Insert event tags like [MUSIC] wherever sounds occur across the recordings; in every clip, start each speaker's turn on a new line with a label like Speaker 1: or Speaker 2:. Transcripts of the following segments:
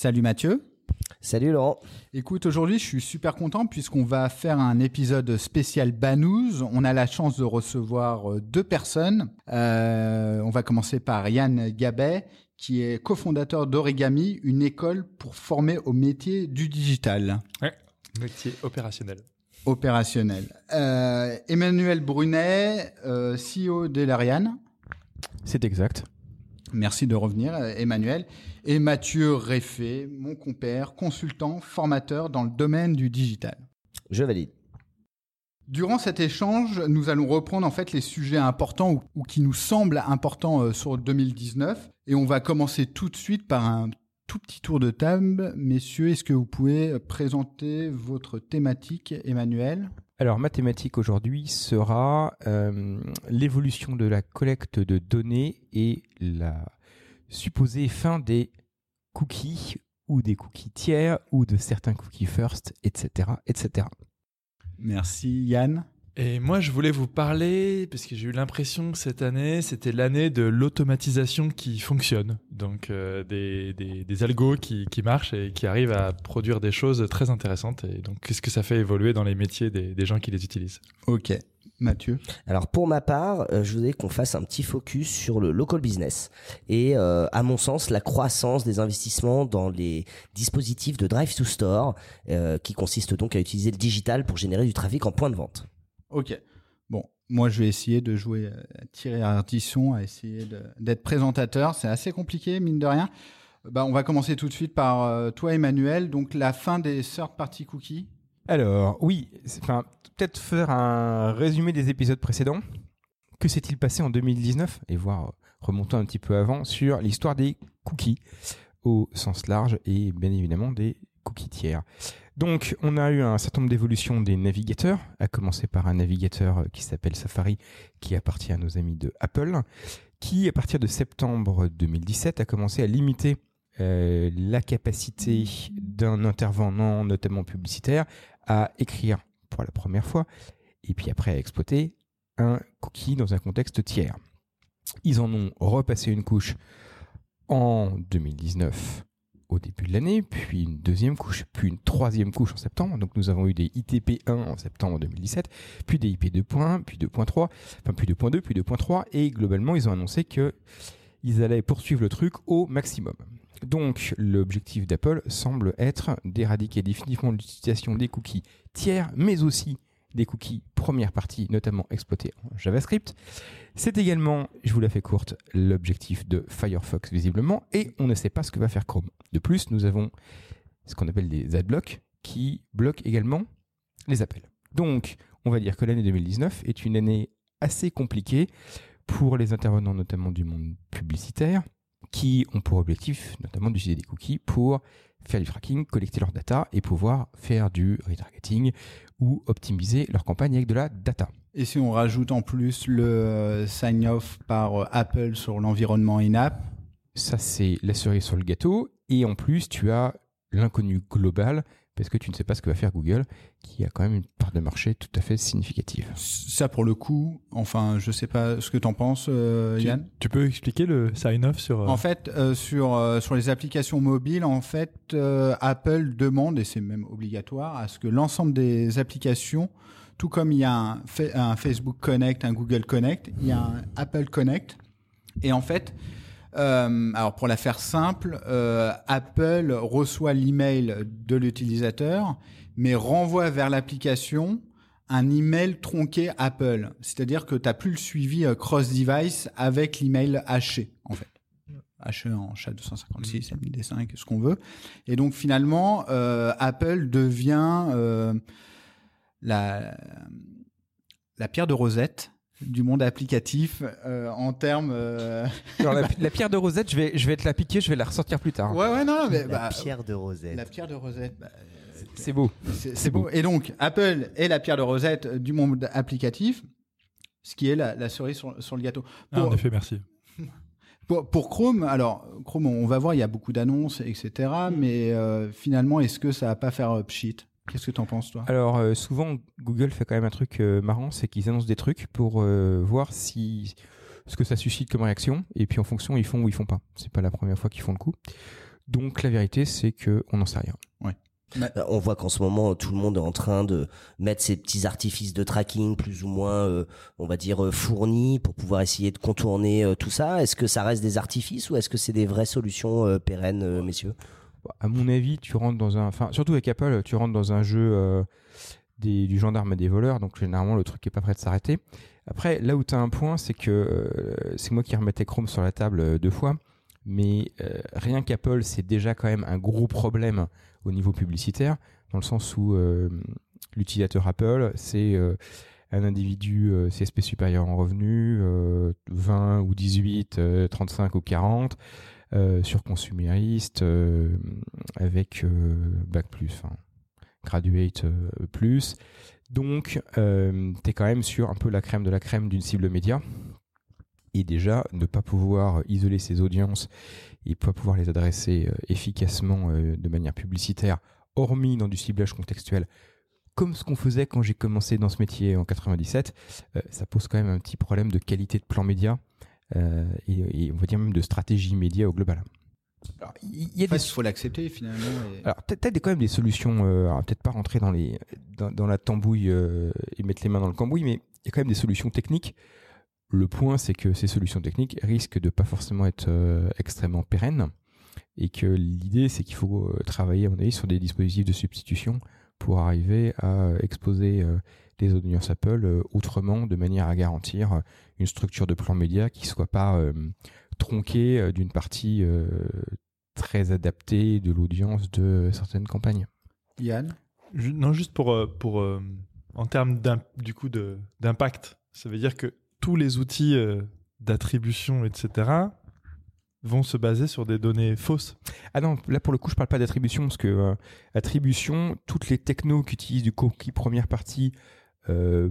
Speaker 1: Salut Mathieu.
Speaker 2: Salut Laurent.
Speaker 1: Écoute, aujourd'hui, je suis super content puisqu'on va faire un épisode spécial Banous. On a la chance de recevoir euh, deux personnes. Euh, on va commencer par Yann Gabet, qui est cofondateur d'Origami, une école pour former au métier du digital.
Speaker 3: Ouais, métier opérationnel.
Speaker 1: Opérationnel. Euh, Emmanuel Brunet, euh, CEO d'Elariane.
Speaker 4: C'est exact.
Speaker 1: Merci de revenir, Emmanuel. Et Mathieu Réfé, mon compère, consultant, formateur dans le domaine du digital.
Speaker 2: Je valide.
Speaker 1: Durant cet échange, nous allons reprendre en fait les sujets importants ou, ou qui nous semblent importants euh, sur 2019. Et on va commencer tout de suite par un tout petit tour de table. Messieurs, est-ce que vous pouvez présenter votre thématique, Emmanuel?
Speaker 4: Alors, ma thématique aujourd'hui sera euh, l'évolution de la collecte de données et la supposée fin des cookies ou des cookies tiers ou de certains cookies first, etc., etc.
Speaker 1: Merci Yann.
Speaker 3: Et moi, je voulais vous parler, parce que j'ai eu l'impression que cette année, c'était l'année de l'automatisation qui fonctionne. Donc, euh, des, des, des algos qui, qui marchent et qui arrivent à produire des choses très intéressantes. Et donc, qu'est-ce que ça fait évoluer dans les métiers des, des gens qui les utilisent?
Speaker 1: Ok. Mathieu?
Speaker 2: Alors pour ma part, euh, je voudrais qu'on fasse un petit focus sur le local business et euh, à mon sens la croissance des investissements dans les dispositifs de drive to store euh, qui consistent donc à utiliser le digital pour générer du trafic en point de vente.
Speaker 1: Ok. Bon, moi je vais essayer de jouer euh, à tirer à artisson, à essayer d'être présentateur. C'est assez compliqué, mine de rien. Bah, on va commencer tout de suite par euh, toi, Emmanuel. Donc la fin des third party cookies.
Speaker 4: Alors, oui, enfin, peut-être faire un résumé des épisodes précédents. Que s'est-il passé en 2019 Et voir, euh, remontant un petit peu avant, sur l'histoire des cookies au sens large et bien évidemment des cookies tiers. Donc, on a eu un certain nombre d'évolutions des navigateurs, à commencer par un navigateur euh, qui s'appelle Safari, qui appartient à nos amis de Apple, qui, à partir de septembre 2017, a commencé à limiter euh, la capacité d'un intervenant, notamment publicitaire, à écrire pour la première fois, et puis après à exploiter un cookie dans un contexte tiers. Ils en ont repassé une couche en 2019 au début de l'année, puis une deuxième couche, puis une troisième couche en septembre. Donc nous avons eu des ITP1 en septembre 2017, puis des IP 2.1, puis 2.3, enfin puis 2.2, puis 2.3, et globalement ils ont annoncé que ils allaient poursuivre le truc au maximum. Donc l'objectif d'Apple semble être d'éradiquer définitivement l'utilisation des cookies tiers, mais aussi des cookies première partie, notamment exploités en JavaScript. C'est également, je vous la fais courte, l'objectif de Firefox visiblement, et on ne sait pas ce que va faire Chrome. De plus, nous avons ce qu'on appelle des adblocks qui bloquent également les appels. Donc, on va dire que l'année 2019 est une année assez compliquée pour les intervenants notamment du monde publicitaire qui ont pour objectif notamment d'utiliser des cookies pour faire du tracking, collecter leur data et pouvoir faire du retargeting ou optimiser leur campagne avec de la data.
Speaker 1: Et si on rajoute en plus le euh, sign-off par euh, Apple sur l'environnement in-app,
Speaker 4: Ça, c'est la cerise sur le gâteau. Et en plus, tu as l'inconnu global parce que tu ne sais pas ce que va faire Google, qui a quand même une part de marché tout à fait significative.
Speaker 1: ça pour le coup, enfin, je sais pas ce que t'en penses, euh,
Speaker 3: tu,
Speaker 1: Yann.
Speaker 3: tu peux expliquer le sign-off sur... euh,
Speaker 1: En fait, euh, sur euh, sur les applications mobiles, en fait, euh, Apple demande et c'est même obligatoire à ce que l'ensemble des applications, tout comme il y a un, Fa- un Facebook Connect, un Google Connect, il y a un Apple Connect, et en fait, euh, alors pour la faire simple, euh, Apple reçoit l'email de l'utilisateur, mais renvoie vers l'application un email tronqué Apple. C'est-à-dire que tu n'as plus le suivi euh, cross-device avec l'email haché, en fait. Haché en chat 256, MD5, ce qu'on veut. Et donc finalement, euh, Apple devient la, la pierre de Rosette du monde applicatif euh, en termes. euh,
Speaker 4: la, [LAUGHS] la pierre de Rosette, je vais, je vais te la piquer, je vais la ressortir plus tard.
Speaker 1: Ouais, ouais, non, mais
Speaker 2: La
Speaker 1: bah,
Speaker 2: pierre de Rosette.
Speaker 1: la pierre de Rosette. bah,
Speaker 4: C'est beau.
Speaker 1: c'est beau. Et donc, Apple est la pierre de Rosette du monde applicatif, ce qui est la, la cerise sur, sur le gâteau.
Speaker 3: Ah,
Speaker 1: Pour-
Speaker 3: en effet, merci. [LAUGHS]
Speaker 1: Pour, pour Chrome, alors Chrome, on va voir, il y a beaucoup d'annonces, etc. Mais euh, finalement, est-ce que ça va pas faire euh, pchit Qu'est-ce que t'en penses, toi?
Speaker 4: Alors euh, souvent Google fait quand même un truc euh, marrant, c'est qu'ils annoncent des trucs pour euh, voir si ce que ça suscite comme réaction, et puis en fonction ils font ou ils font pas. C'est pas la première fois qu'ils font le coup. Donc la vérité c'est que on n'en sait rien.
Speaker 2: On voit qu'en ce moment, tout le monde est en train de mettre ses petits artifices de tracking plus ou moins, euh, on va dire, fournis pour pouvoir essayer de contourner euh, tout ça. Est-ce que ça reste des artifices ou est-ce que c'est des vraies solutions euh, pérennes, euh, messieurs?
Speaker 4: À mon avis, tu rentres dans un, enfin surtout avec Apple, tu rentres dans un jeu euh, des, du gendarme et des voleurs, donc généralement le truc est pas prêt de s'arrêter. Après, là où tu as un point, c'est que euh, c'est moi qui remettais Chrome sur la table euh, deux fois, mais rien qu'Apple, c'est déjà quand même un gros problème au niveau publicitaire, dans le sens où l'utilisateur Apple, c'est un individu CSP supérieur en revenus, euh, 20 ou 18, euh, 35 ou 40, euh, surconsumériste, euh, avec euh, bac plus, graduate euh, plus. Donc, euh, tu es quand même sur un peu la crème de la crème d'une cible média. Et déjà, ne pas pouvoir isoler ses audiences et pas pouvoir les adresser euh, efficacement euh, de manière publicitaire, hormis dans du ciblage contextuel, comme ce qu'on faisait quand j'ai commencé dans ce métier en 97, euh, ça pose quand même un petit problème de qualité de plan média euh, et, et on va dire même de stratégie média au global. Alors, Il y a des
Speaker 1: faut l'accepter finalement. et-
Speaker 4: alors peut-être quand même des solutions, euh, peut-être pas rentrer dans les dans, dans la tambouille euh, et mettre les mains dans le cambouis, mais il y a quand même des solutions techniques. Le point, c'est que ces solutions techniques risquent de pas forcément être euh, extrêmement pérennes et que l'idée, c'est qu'il faut euh, travailler, à mon avis, sur des dispositifs de substitution pour arriver à euh, exposer euh, les audiences Apple euh, autrement, de manière à garantir euh, une structure de plan média qui soit pas euh, tronquée d'une partie euh, très adaptée de l'audience de certaines campagnes.
Speaker 1: Yann?
Speaker 3: Non, juste pour, pour euh, en termes du coup de- d'impact, ça veut dire que tous les outils euh, d'attribution, etc., vont se baser sur des données fausses.
Speaker 4: Ah non, là pour le coup, je parle pas d'attribution parce que euh, attribution, toutes les technos qui utilisent du cookie première partie euh,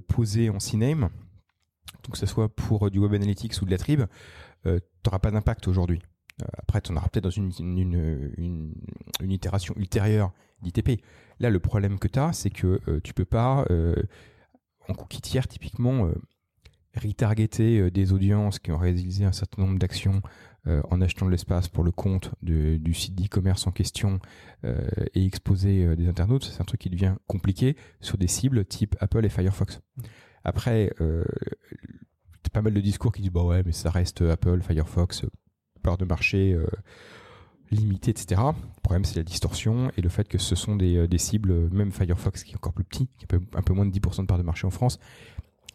Speaker 4: posé en CNAME, donc que ce soit pour euh, du Web Analytics ou de la trib, euh, t'auras pas d'impact aujourd'hui. Euh, après, tu en auras peut-être dans une, une, une, itération ultérieure d'ITP. Là, le problème que tu as, c'est que euh, tu peux pas, euh, en cookie tiers, typiquement, euh, retargeter euh, des audiences qui ont réalisé un certain nombre d'actions euh, en achetant de l'espace pour le compte de- du site d'e-commerce en question euh, et exposer euh, des internautes, c'est un truc qui devient compliqué sur des cibles type Apple et Firefox. Après, euh, pas mal de discours qui disent bah ouais, mais ça reste Apple, Firefox, part de marché limitée, etc. Le problème, c'est la distorsion et le fait que ce sont des, des cibles, même Firefox qui est encore plus petit, qui a un peu- un peu moins de 10% de part de marché en France,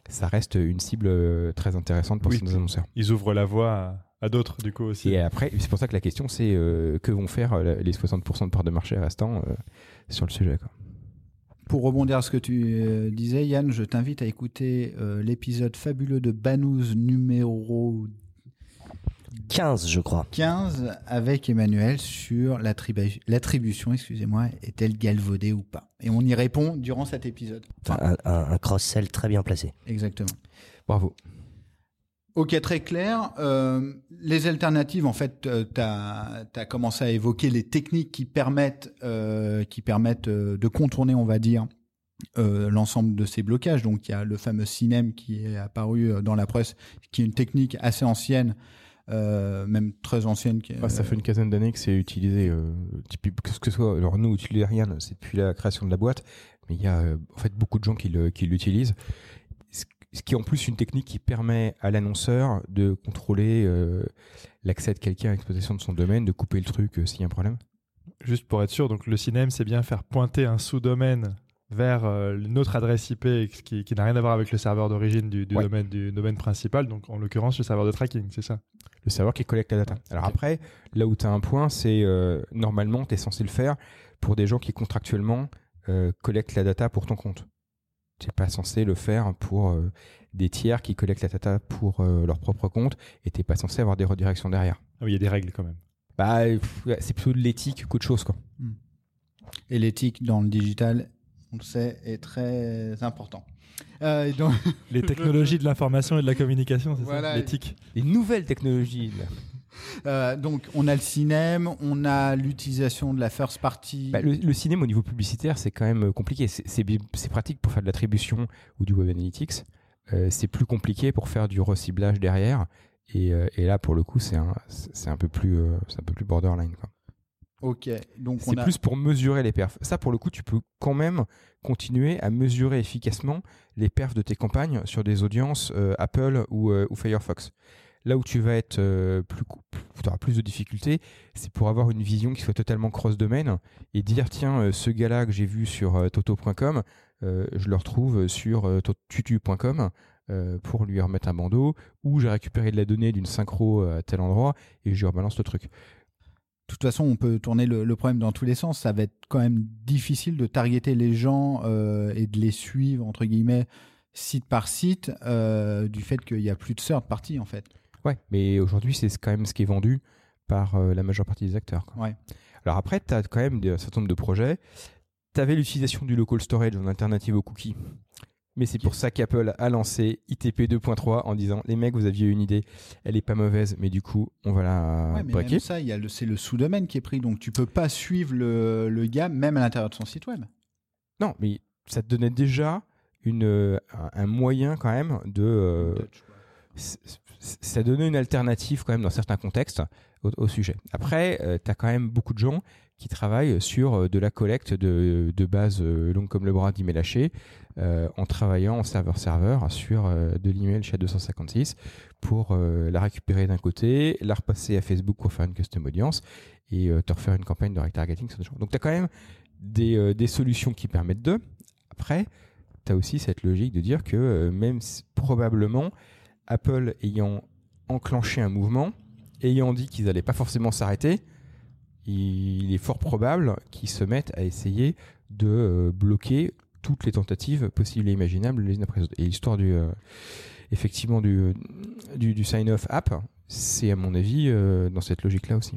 Speaker 4: ça reste une cible très intéressante pour
Speaker 3: Oui.
Speaker 4: ces annonceurs.
Speaker 3: Ils ouvrent la voie à, à d'autres, du coup, aussi.
Speaker 4: Et après, c'est pour ça que la question, c'est euh, que vont faire euh, les 60% de part de marché restants euh, sur le sujet. Quoi.
Speaker 1: Pour rebondir à ce que tu euh, disais, Yann, je t'invite à écouter euh, l'épisode fabuleux de Banous numéro
Speaker 2: 15, je crois.
Speaker 1: 15 avec Emmanuel sur l'attribu- l'attribution, excusez-moi, est-elle galvaudée ou pas? Et on y répond durant cet épisode. Enfin,
Speaker 2: Un, un- un cross-sell très bien placé.
Speaker 1: exactement.
Speaker 4: Bravo.
Speaker 1: Ok, très clair. Euh, les alternatives, en fait, tu as, commencé à évoquer les techniques qui permettent, euh, qui permettent euh, de contourner, on va dire, euh, l'ensemble de ces blocages. Donc, il y a le fameux CINEM qui est apparu euh, dans la presse, qui est une technique assez ancienne, euh, même très ancienne. qui
Speaker 4: Ah, ça fait une quinzaine d'années que c'est utilisé. Euh, que ce soit, alors nous, rien, c'est depuis la création de la boîte, mais il y a euh, en fait beaucoup de gens qui l'utilisent. Ce qui est en plus une technique qui permet à l'annonceur de contrôler euh, l'accès de quelqu'un à l'exploitation de son domaine, de couper le truc euh, s'il y a un problème.
Speaker 3: Juste pour être sûr, donc le CINEM, c'est bien faire pointer un sous-domaine vers euh, notre adresse IP qui, qui n'a rien à voir avec le serveur d'origine du, du
Speaker 4: Ouais.
Speaker 3: domaine, du domaine principal, donc en l'occurrence le serveur de tracking, c'est ça?
Speaker 4: Le serveur qui collecte la data. Alors après, là où tu as un point, c'est normalement, tu es censé le faire pour des gens qui contractuellement collectent la data pour ton compte. Tu n'es pas censé le faire pour euh, des tiers qui collectent la data pour euh, leur propre compte et tu n'es pas censé avoir des redirections derrière.
Speaker 3: Ah oui, il y a des règles quand même.
Speaker 4: Bah, c'est plutôt de l'éthique qu'autre chose. Quoi.
Speaker 1: Et l'éthique dans le digital, on le sait, est très important. Euh, donc, [LAUGHS] [LAUGHS]
Speaker 3: Les technologies de l'information et de la communication, c'est
Speaker 1: Voilà.
Speaker 3: ça L'éthique.
Speaker 4: Les nouvelles technologies.
Speaker 1: Euh, donc, on a le cinéma, on a l'utilisation de la first party.
Speaker 4: Bah, le, le cinéma au niveau publicitaire, c'est quand même euh, compliqué. C'est- pratique pour faire de l'attribution ou du web analytics. Euh, c'est plus compliqué pour faire du reciblage derrière. Et, euh, et là, pour le coup, c'est un, peu plus, un peu plus borderline. quoi.
Speaker 1: Ok, donc on
Speaker 4: C'est
Speaker 1: a.
Speaker 4: plus pour mesurer les perfs. Ça, pour le coup, tu peux quand même continuer à mesurer efficacement les perfs de tes campagnes sur des audiences Apple ou, ou Firefox. Là où tu vas être euh, plus, plus, t'auras plus de difficultés, c'est pour avoir une vision qui soit totalement cross-domaine et dire tiens, euh, ce gars-là que j'ai vu sur euh, toto.com, je le retrouve sur tutu.com pour lui remettre un bandeau, ou j'ai récupéré de la donnée d'une synchro à tel endroit et je rebalance le truc.
Speaker 1: De toute façon, on peut tourner le, problème dans tous les sens. Ça va être quand même difficile de targeter les gens et de les suivre, entre guillemets, site par site, du fait qu'il n'y a plus de third party, en fait.
Speaker 4: Ouais, mais aujourd'hui, c'est quand même ce qui est vendu par euh, la majeure partie des acteurs. quoi.
Speaker 1: Ouais.
Speaker 4: Alors après, tu as quand même des- un certain nombre de projets. Tu avais l'utilisation du local storage en alternative aux cookies. Mais c'est pour ça qu'Apple a lancé ITP 2.3 en disant les mecs, vous aviez une idée, elle est pas mauvaise, mais du coup, on va la
Speaker 1: Ouais, mais
Speaker 4: breaker.
Speaker 1: même ça, il y a le- c'est le sous-domaine qui est pris, donc tu peux pas suivre le, le gars, même à l'intérieur de son site web.
Speaker 4: Non, mais ça te donnait déjà une, euh, un, moyen quand même de. euh, ça donnait une alternative quand même dans certains contextes au, sujet. Après, tu as quand même beaucoup de gens qui travaillent sur euh, de la collecte de, de bases euh, longues comme le bras d'email haché euh, en travaillant en serveur-serveur sur euh, de l'email chat 256 pour euh, la récupérer d'un côté, la repasser à Facebook pour faire une custom audience et euh, te refaire une campagne de retargeting sur. Donc tu as quand même des, euh, solutions qui permettent de. Après, tu as aussi cette logique de dire que euh, même probablement Apple ayant enclenché un mouvement, ayant dit qu'ils n'allaient pas forcément s'arrêter, il est fort probable qu'ils se mettent à essayer de euh, bloquer toutes les tentatives possibles et imaginables les unes après les autres. Et l'histoire du euh, effectivement du, du, sign-off app, c'est à mon avis euh, dans cette logique-là aussi.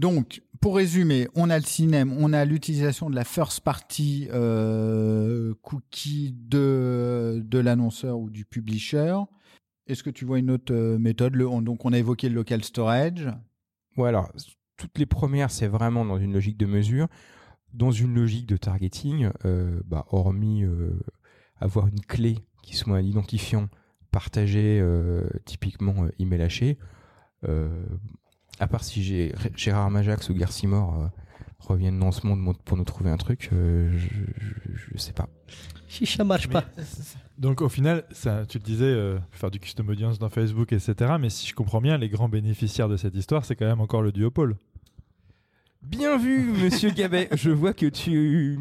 Speaker 1: Donc, pour résumer, on a le cinéma, on a l'utilisation de la first party euh, cookie de, de l'annonceur ou du publisher. Est-ce que tu vois une autre euh, méthode? Donc, on a évoqué le local storage.
Speaker 4: Ouais, alors, toutes les premières, c'est vraiment dans une logique de mesure. Dans une logique de targeting, euh, bah, hormis avoir une clé qui soit un identifiant partagé, typiquement email haché, à part si j'ai Gérard Majax ou Garcimore euh, reviennent dans ce monde pour nous trouver un truc, euh, je, je, je sais pas.
Speaker 2: Si ça marche
Speaker 3: Mais-
Speaker 2: pas.
Speaker 3: Donc au final, ça, tu le disais, euh, faire du custom audience dans Facebook, etc. Mais si je comprends bien, les grands bénéficiaires de cette histoire, c'est quand même encore le duopole.
Speaker 4: Bien vu, monsieur Gabet. Je vois que tu,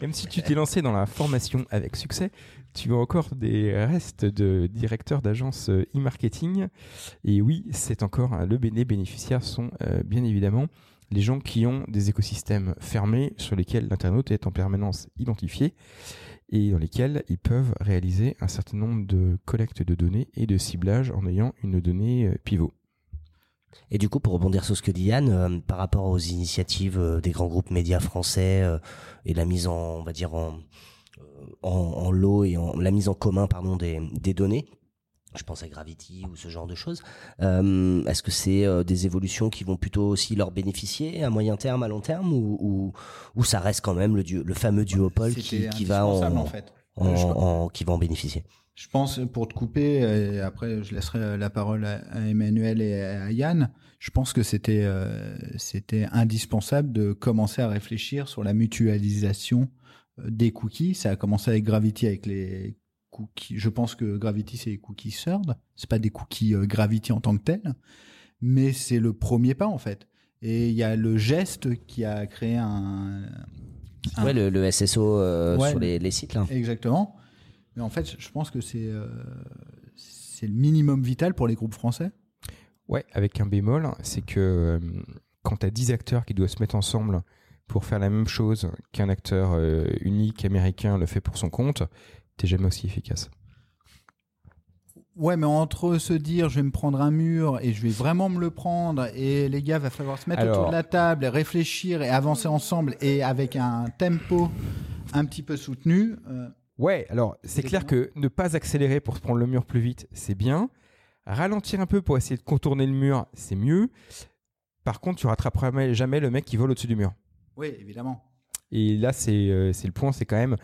Speaker 4: même si tu t'es lancé dans la formation avec succès, tu as encore des restes de directeur d'agence euh, e-marketing? Et oui, c'est encore hein, le les bénéficiaires sont euh, bien évidemment les gens qui ont des écosystèmes fermés sur lesquels l'internaute est en permanence identifié et dans lesquels ils peuvent réaliser un certain nombre de collectes de données et de ciblage en ayant une donnée euh, pivot.
Speaker 2: Et du coup, pour rebondir sur ce que dit Yann, par rapport aux initiatives des grands groupes médias français et la mise en, on va dire en, en, en lot et en, la mise en commun, pardon, des, des données. Je pense à Gravity ou ce genre de choses. Euh, Est-ce que c'est euh, des évolutions qui vont plutôt aussi leur bénéficier à moyen terme, à long terme, ou, ou, ou ça reste quand même le, fameux duopole qui, va en,
Speaker 1: indispensable, en fait.
Speaker 2: en-
Speaker 1: Euh, je-
Speaker 2: en- qui va en bénéficier?
Speaker 1: Je pense, pour te couper, et après je laisserai la parole à, à Emmanuel et à Yann, je pense que c'était euh, c'était indispensable de commencer à réfléchir sur la mutualisation euh, des cookies. Ça a commencé avec Gravity, avec les cookies. Je pense que Gravity, c'est les cookies Third. C'est pas des cookies euh, Gravity en tant que tels, mais c'est le premier pas, en fait. Et il y a le geste qui a créé un... un-
Speaker 2: Ouais, le, le SSO euh,
Speaker 1: Ouais.
Speaker 2: sur les, les sites là.
Speaker 1: Exactement. Mais en fait, je pense que c'est euh, c'est le minimum vital pour les groupes français.
Speaker 4: Ouais, avec un bémol, c'est que euh, quand tu as 10 acteurs qui doivent se mettre ensemble pour faire la même chose qu'un acteur euh, unique américain le fait pour son compte, t'es jamais aussi efficace.
Speaker 1: Ouais, mais entre se dire je vais me prendre un mur et je vais vraiment me le prendre et les gars va falloir se mettre
Speaker 4: Alors-
Speaker 1: autour de la table et réfléchir et avancer ensemble et avec un tempo un petit peu soutenu. euh,
Speaker 4: Ouais, alors c'est clair que ne pas accélérer pour se prendre le mur plus vite, c'est bien. Ralentir un peu pour essayer de contourner le mur, c'est mieux. Par contre, tu rattraperas jamais- jamais le mec qui vole au-dessus du mur.
Speaker 1: Oui, évidemment.
Speaker 4: Et là, c'est euh, c'est le point, c'est quand même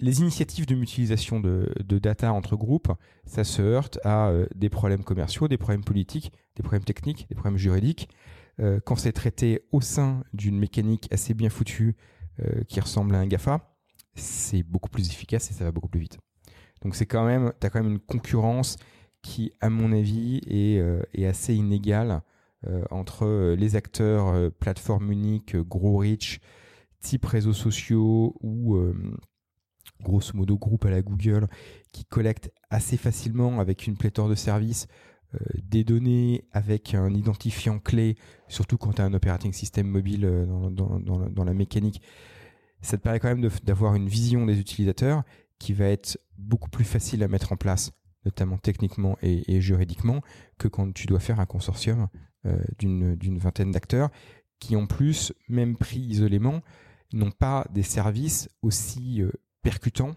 Speaker 4: les initiatives de mutualisation de, data entre groupes, ça se heurte à euh, des problèmes commerciaux, des problèmes politiques, des problèmes techniques, des problèmes juridiques. Euh, quand c'est traité au sein d'une mécanique assez bien foutue qui ressemble à un GAFA, c'est beaucoup plus efficace et ça va beaucoup plus vite. Donc c'est quand même, t'as quand même une concurrence qui, à mon avis, est, assez inégale entre euh, les acteurs euh, plateforme unique, euh, gros rich, type réseaux sociaux ou euh, grosso modo groupe à la Google qui collectent assez facilement avec une pléthore de services euh, des données avec un identifiant clé, surtout quand tu as un operating system mobile euh, dans, la- mécanique. Ça te permet quand même d'avoir une vision des utilisateurs qui va être beaucoup plus facile à mettre en place, notamment techniquement et, juridiquement, que quand tu dois faire un consortium euh, d'une d'une vingtaine d'acteurs qui, en plus, même pris isolément, n'ont pas des services aussi euh, percutants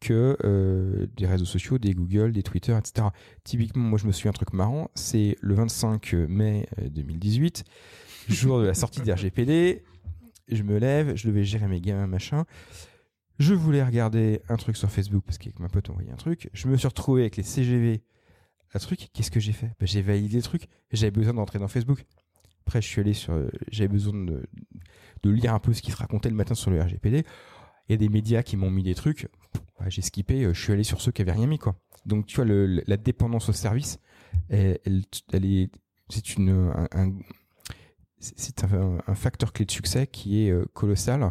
Speaker 4: que euh, des réseaux sociaux, des Google, des Twitter, etc. Typiquement, moi je me souviens un truc marrant, c'est le 25 mai euh, 2018, jour de la sortie des RGPD, je me lève, je devais gérer mes gamins, machin. Je voulais regarder un truc sur Facebook parce qu'avec ma pote on envoyé un truc. Je me suis retrouvé avec les CGV, un truc. Qu'est-ce que j'ai fait? Ben, J'ai validé le truc. J'avais besoin d'entrer dans Facebook. Après, je suis allé sur. euh, J'avais besoin de, de lire un peu ce qui se racontait le matin sur le RGPD. Il y a des médias qui m'ont mis des trucs. Ouais, j'ai skippé. euh, Je suis allé sur ceux qui avaient rien mis, quoi. Donc, tu vois, le- la dépendance au service, elle, est. C'est une. un- c'est un, facteur clé de succès qui est euh, colossal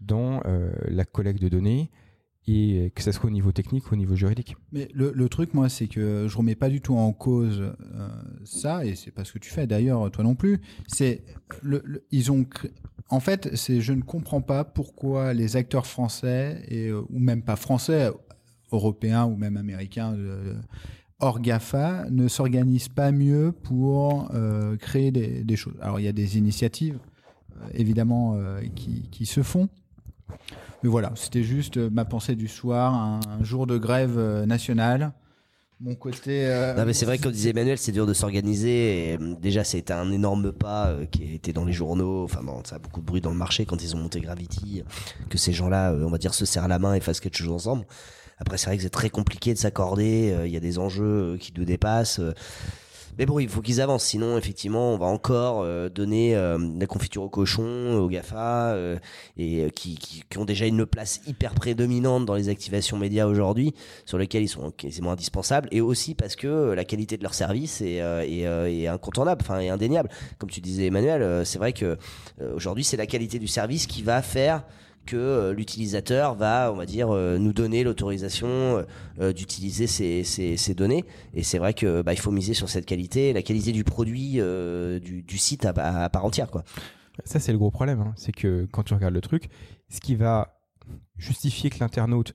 Speaker 4: dans la collecte de données et euh, que ce soit au niveau technique ou au niveau juridique.
Speaker 1: Mais le, le truc, moi, c'est que je remets pas du tout en cause euh, ça, et c'est pas ce que tu fais d'ailleurs, toi non plus. C'est le, ils ont, en fait, c'est je ne comprends pas pourquoi les acteurs français et euh, ou même pas français, européens ou même américains. hors GAFA ne s'organisent pas mieux pour créer des, des choses. Alors il y a des initiatives évidemment qui, qui se font, mais voilà, c'était juste euh, ma pensée du soir, un, jour de grève euh, nationale. Mon côté. euh,
Speaker 2: Non, mais c'est vrai, comme disait Emmanuel, c'est dur de s'organiser. Déjà, c'était un énorme pas qui était dans les journaux. Enfin, bon, ça a beaucoup de bruit dans le marché quand ils ont monté Gravity. Que ces gens-là, on va dire, se serrent la main et fassent quelque chose ensemble. Après, c'est vrai que c'est très compliqué de s'accorder. Il y a des enjeux qui nous dépassent. Mais bon, il faut qu'ils avancent. Sinon, effectivement, on va encore euh, donner euh, la confiture au cochon, aux GAFA, euh, et euh, qui, qui, qui ont déjà une place hyper prédominante dans les activations médias aujourd'hui, sur lesquelles ils sont quasiment indispensables, et aussi parce que euh, la qualité de leur service est, euh, est, est incontournable, enfin est indéniable. Comme tu disais, Emmanuel, c'est vrai que aujourd'hui, c'est la qualité du service qui va faire que euh, l'utilisateur va, on va dire, euh, nous donner l'autorisation euh, d'utiliser ces, données. Et c'est vrai que bah, il faut miser sur cette qualité, la qualité du produit, du, site à part entière, quoi.
Speaker 4: Ça, c'est le gros problème. hein. C'est que quand tu regardes le truc, ce qui va justifier que l'internaute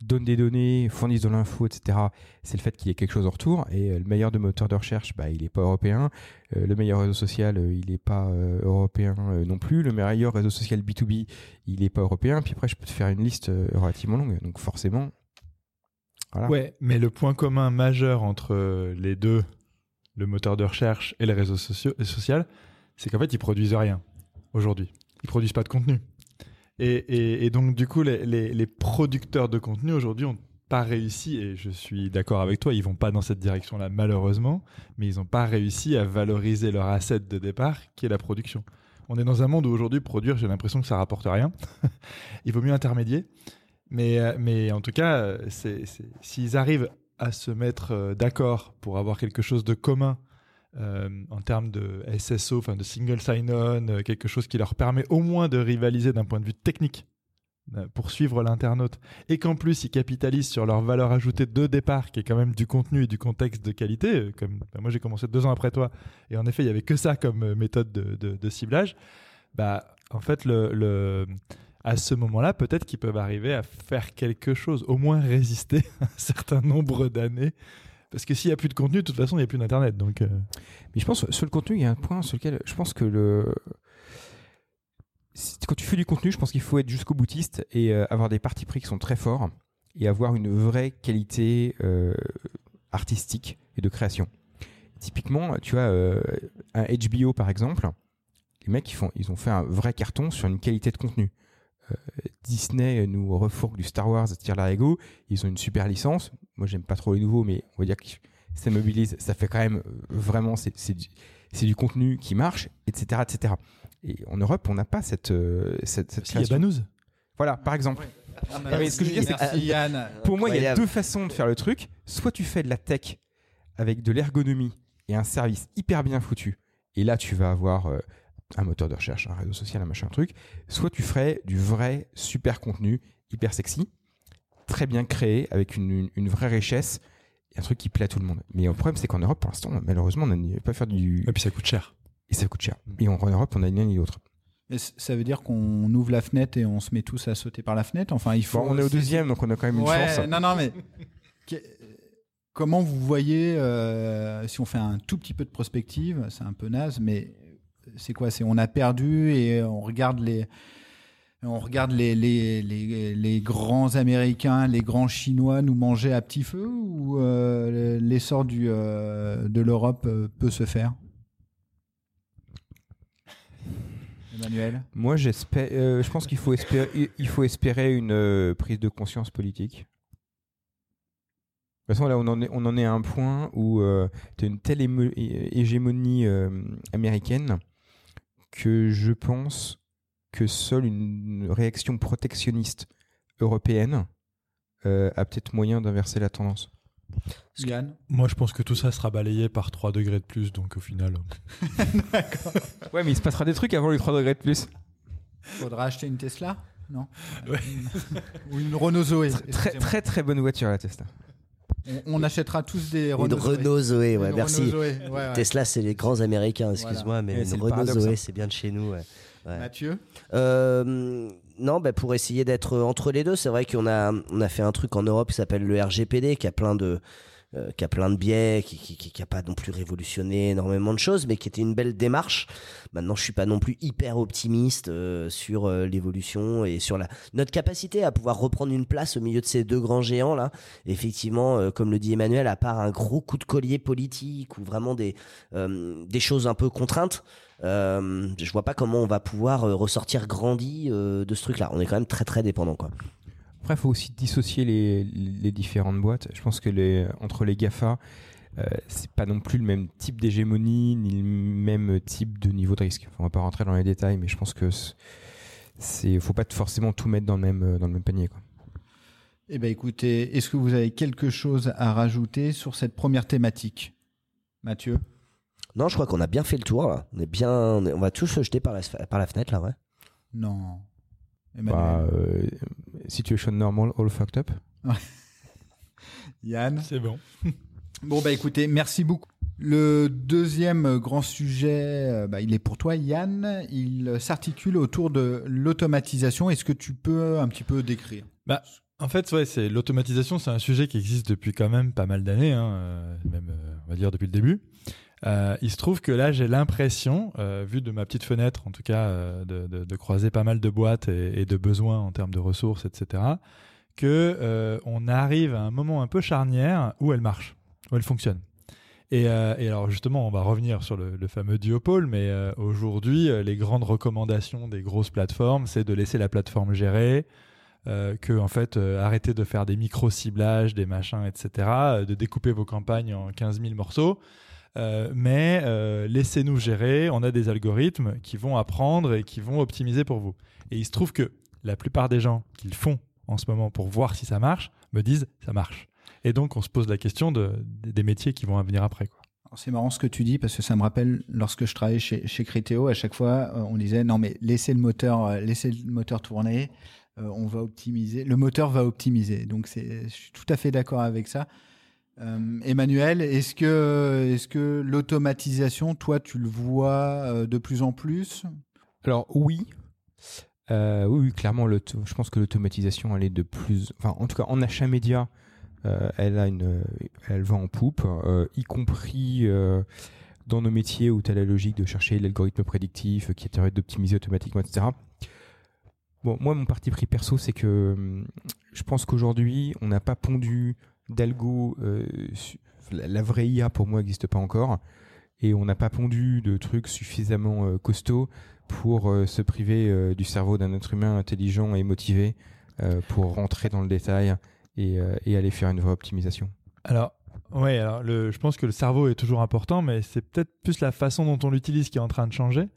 Speaker 4: donne des données, fournisse de l'info, etc., c'est le fait qu'il y ait quelque chose en retour. Et euh, le meilleur de moteur de recherche, bah, il n'est pas européen. Euh, le meilleur réseau social, euh, il n'est pas européen non plus. Le meilleur réseau social B2B, il n'est pas européen. Puis après, je peux te faire une liste relativement longue. Donc forcément.
Speaker 3: Ouais, mais le point commun majeur entre les deux, le moteur de recherche et les réseaux sociaux, social, c'est qu'en fait, ils produisent rien aujourd'hui. Ils produisent pas de contenu. Et, donc, du coup, les, producteurs de contenu aujourd'hui ont pas réussi, et je suis d'accord avec toi, ils vont pas dans cette direction-là, malheureusement, mais ils n'ont pas réussi à valoriser leur asset de départ, qui est la production. On est dans un monde où aujourd'hui, produire, j'ai l'impression que ça rapporte rien. [LAUGHS] Il vaut mieux intermédier. Mais, euh, mais en tout cas, euh, s'ils arrivent à se mettre euh, d'accord pour avoir quelque chose de commun euh, en termes de SSO, enfin de single sign-on, euh, quelque chose qui leur permet au moins de rivaliser d'un point de vue technique euh, pour suivre l'internaute, et qu'en plus ils capitalisent sur leur valeur ajoutée de départ, qui est quand même du contenu et du contexte de qualité. Comme bah, moi j'ai commencé deux ans après toi, et en effet il y avait que ça comme méthode de, ciblage. Bah, en fait, le- à ce moment-là, peut-être qu'ils peuvent arriver à faire quelque chose, au moins résister [LAUGHS] un certain nombre d'années. Parce que s'il n'y a plus de contenu, de toute façon, il n'y a plus d'Internet. Euh,
Speaker 4: Mais je pense, sur le contenu, il y a un point sur lequel je pense que le. Quand tu fais du contenu, je pense qu'il faut être jusqu'au boutiste et euh, avoir des partis pris qui sont très forts et avoir une vraie qualité euh, artistique et de création. Typiquement, tu euh, un HBO par exemple, les mecs ils, font, ils ont fait un vrai carton sur une qualité de contenu. Disney nous refourgue du Star Wars à tir larigot, ils ont une super licence. Moi, j'aime pas trop les nouveaux, mais on va dire que ça mobilise, ça fait quand même euh, vraiment, c'est c'est du, du contenu qui marche, etc., etc. Et en Europe, on n'a pas cette, euh, cette, cette
Speaker 3: s'il y a. Banous.
Speaker 4: Voilà, par exemple.
Speaker 1: Ah,
Speaker 4: mais ce que je veux dire, c'est que-. Pour moi, il y a deux façons de faire le truc. Soit tu fais de la tech avec de l'ergonomie et un service hyper bien foutu. Et là, tu vas avoir euh, un moteur de recherche, un réseau social, un machin, un truc. Soit tu ferais du vrai super contenu, hyper sexy, très bien créé, avec une, une- une vraie richesse, et un truc qui plaît à tout le monde. Mais le problème, c'est qu'en Europe, pour l'instant, malheureusement, on n'a pas faire du.
Speaker 3: Et puis ça coûte cher.
Speaker 4: Et ça coûte cher. Et en, en Europe, on a ni l'un ni l'autre.
Speaker 1: Mais ça veut dire qu'on ouvre la fenêtre et on se met tous à sauter par la fenêtre? Enfin, il faut.
Speaker 4: Bon, on est au deuxième, donc on a quand même une
Speaker 1: Ouais,
Speaker 4: chance.
Speaker 1: non, non, mais comment vous voyez euh, si on fait un tout petit peu de prospective, c'est un peu naze, mais c'est quoi? C'est on a perdu et on regarde les. On regarde les, grands Américains, les grands Chinois nous manger à petit feu ou euh, l'essor euh, de l'Europe euh, peut se faire? Emmanuel?
Speaker 4: Moi, j'espère. je pense qu'il faut espérer, une prise de conscience politique. De toute façon, là, on en est, on en est à un point où tu as une telle émo- hé- hégémonie américaine que je pense que seule une réaction protectionniste européenne euh, a peut-être moyen d'inverser la tendance.
Speaker 1: Yann
Speaker 3: Moi, je pense que tout ça sera balayé par 3 degrés de plus. Donc, au final, [LAUGHS]
Speaker 4: Ouais, mais il se passera des trucs avant les 3 degrés de plus.
Speaker 1: Faudra acheter une Tesla Non
Speaker 3: Ouais.
Speaker 1: Ou une Renault Zoé
Speaker 4: Très, très, très bonne voiture, la Tesla.
Speaker 1: On, on achètera tous des
Speaker 2: Une
Speaker 1: Renault Zoé.
Speaker 2: Renault Zoé, ouais,
Speaker 1: Une
Speaker 2: merci.
Speaker 1: Renault Zoé, ouais, ouais.
Speaker 2: Tesla, c'est les grands américains, excuse-moi, mais
Speaker 4: Eh,
Speaker 2: une Renault
Speaker 4: paradoxe,
Speaker 2: Zoé,
Speaker 4: hein.
Speaker 2: c'est bien de chez nous. ouais. Ouais.
Speaker 1: Mathieu
Speaker 2: Euh, non, bah, pour essayer d'être entre les deux, c'est vrai qu'on a, on a fait un truc en Europe qui s'appelle le RGPD, qui a plein de, euh, qui a plein de biais, qui, qui, qui, qui a pas non plus révolutionné énormément de choses, mais qui était une belle démarche. Maintenant, je suis pas non plus hyper optimiste euh, sur euh, l'évolution et sur la notre capacité à pouvoir reprendre une place au milieu de ces deux grands géants là. Effectivement, comme le dit Emmanuel, à part un gros coup de collier politique ou vraiment des des choses un peu contraintes. Euh, je vois pas comment on va pouvoir euh, ressortir grandi euh, de ce truc-là. On est quand même très très dépendant, quoi.
Speaker 4: Après, il faut aussi dissocier les, les différentes boîtes. Je pense que les, entre les GAFA, euh, c'est pas non plus le même type d'hégémonie ni le même type de niveau de risque. Enfin, on va pas rentrer dans les détails, mais je pense que c'est faut pas forcément tout mettre dans le même dans le même panier. Quoi.
Speaker 1: Eh ben écoutez, est-ce que vous avez quelque chose à rajouter sur cette première thématique? Mathieu?
Speaker 2: Non, je crois qu'on a bien fait le tour. Là. On est bien, on, va tous se jeter par la, par la fenêtre là, ouais.
Speaker 1: Non.
Speaker 4: Bah, euh, situation normal, all fucked up. [LAUGHS]
Speaker 1: Yann
Speaker 3: c'est bon. [LAUGHS]
Speaker 1: Bon bah écoutez, merci beaucoup. Le deuxième grand sujet, euh, bah, il est pour toi Yann. Il s'articule autour de l'automatisation. Est-ce que tu peux un petit peu décrire
Speaker 3: En fait, ouais, c'est l'automatisation, c'est un sujet qui existe depuis quand même pas mal d'années, hein, euh, même euh, on va dire depuis le début. Euh, il se trouve que là, j'ai l'impression, euh, vu de ma petite fenêtre, en tout cas, euh, de, croiser pas mal de boîtes et, de besoins en termes de ressources, etc., que on arrive à un moment un peu charnière où elle marche, où elle fonctionne. Et, alors justement, on va revenir sur le, fameux duopole, mais aujourd'hui, les grandes recommandations des grosses plateformes, c'est de laisser la plateforme gérer, euh, que en fait euh, arrêtez de faire des micro ciblages, des machins, etc., de découper vos campagnes en 15 000 morceaux. Euh, mais euh, laissez-nous gérer, on a des algorithmes qui vont apprendre et qui vont optimiser pour vous. Et il se trouve que la plupart des gens qui le font en ce moment pour voir si ça marche me disent ça marche. Et donc on se pose la question de, des métiers qui vont venir après.
Speaker 1: C'est marrant ce que tu dis parce que ça me rappelle lorsque je travaillais chez, chez à chaque fois euh, on disait non mais laissez le moteur, laissez le moteur tourner, on va optimiser, le moteur va optimiser. Donc c'est, je suis tout à fait d'accord avec ça. Euh, Emmanuel, est-ce que, l'automatisation, toi, tu le vois euh, de plus en plus?
Speaker 4: Alors oui, Euh, oui, oui, clairement, je pense que l'automatisation, elle est de plus. Enfin, en tout cas, en achat média, elle a une, elle va en poupe, y compris dans nos métiers où tu as la logique de chercher l'algorithme prédictif qui est d'optimiser automatiquement, etc. Bon, moi, mon parti pris perso, c'est que hum, je pense qu'aujourd'hui, on n'a pas pondu d'algo. euh, la, vraie IA, pour moi, n'existe pas encore. Et on n'a pas pondu de trucs suffisamment euh, costauds pour euh, se priver euh, du cerveau d'un être humain intelligent et motivé pour rentrer dans le détail et, aller faire une vraie optimisation.
Speaker 3: Alors, ouais, alors je pense que le cerveau est toujours important, mais c'est peut-être plus la façon dont on l'utilise qui est en train de changer.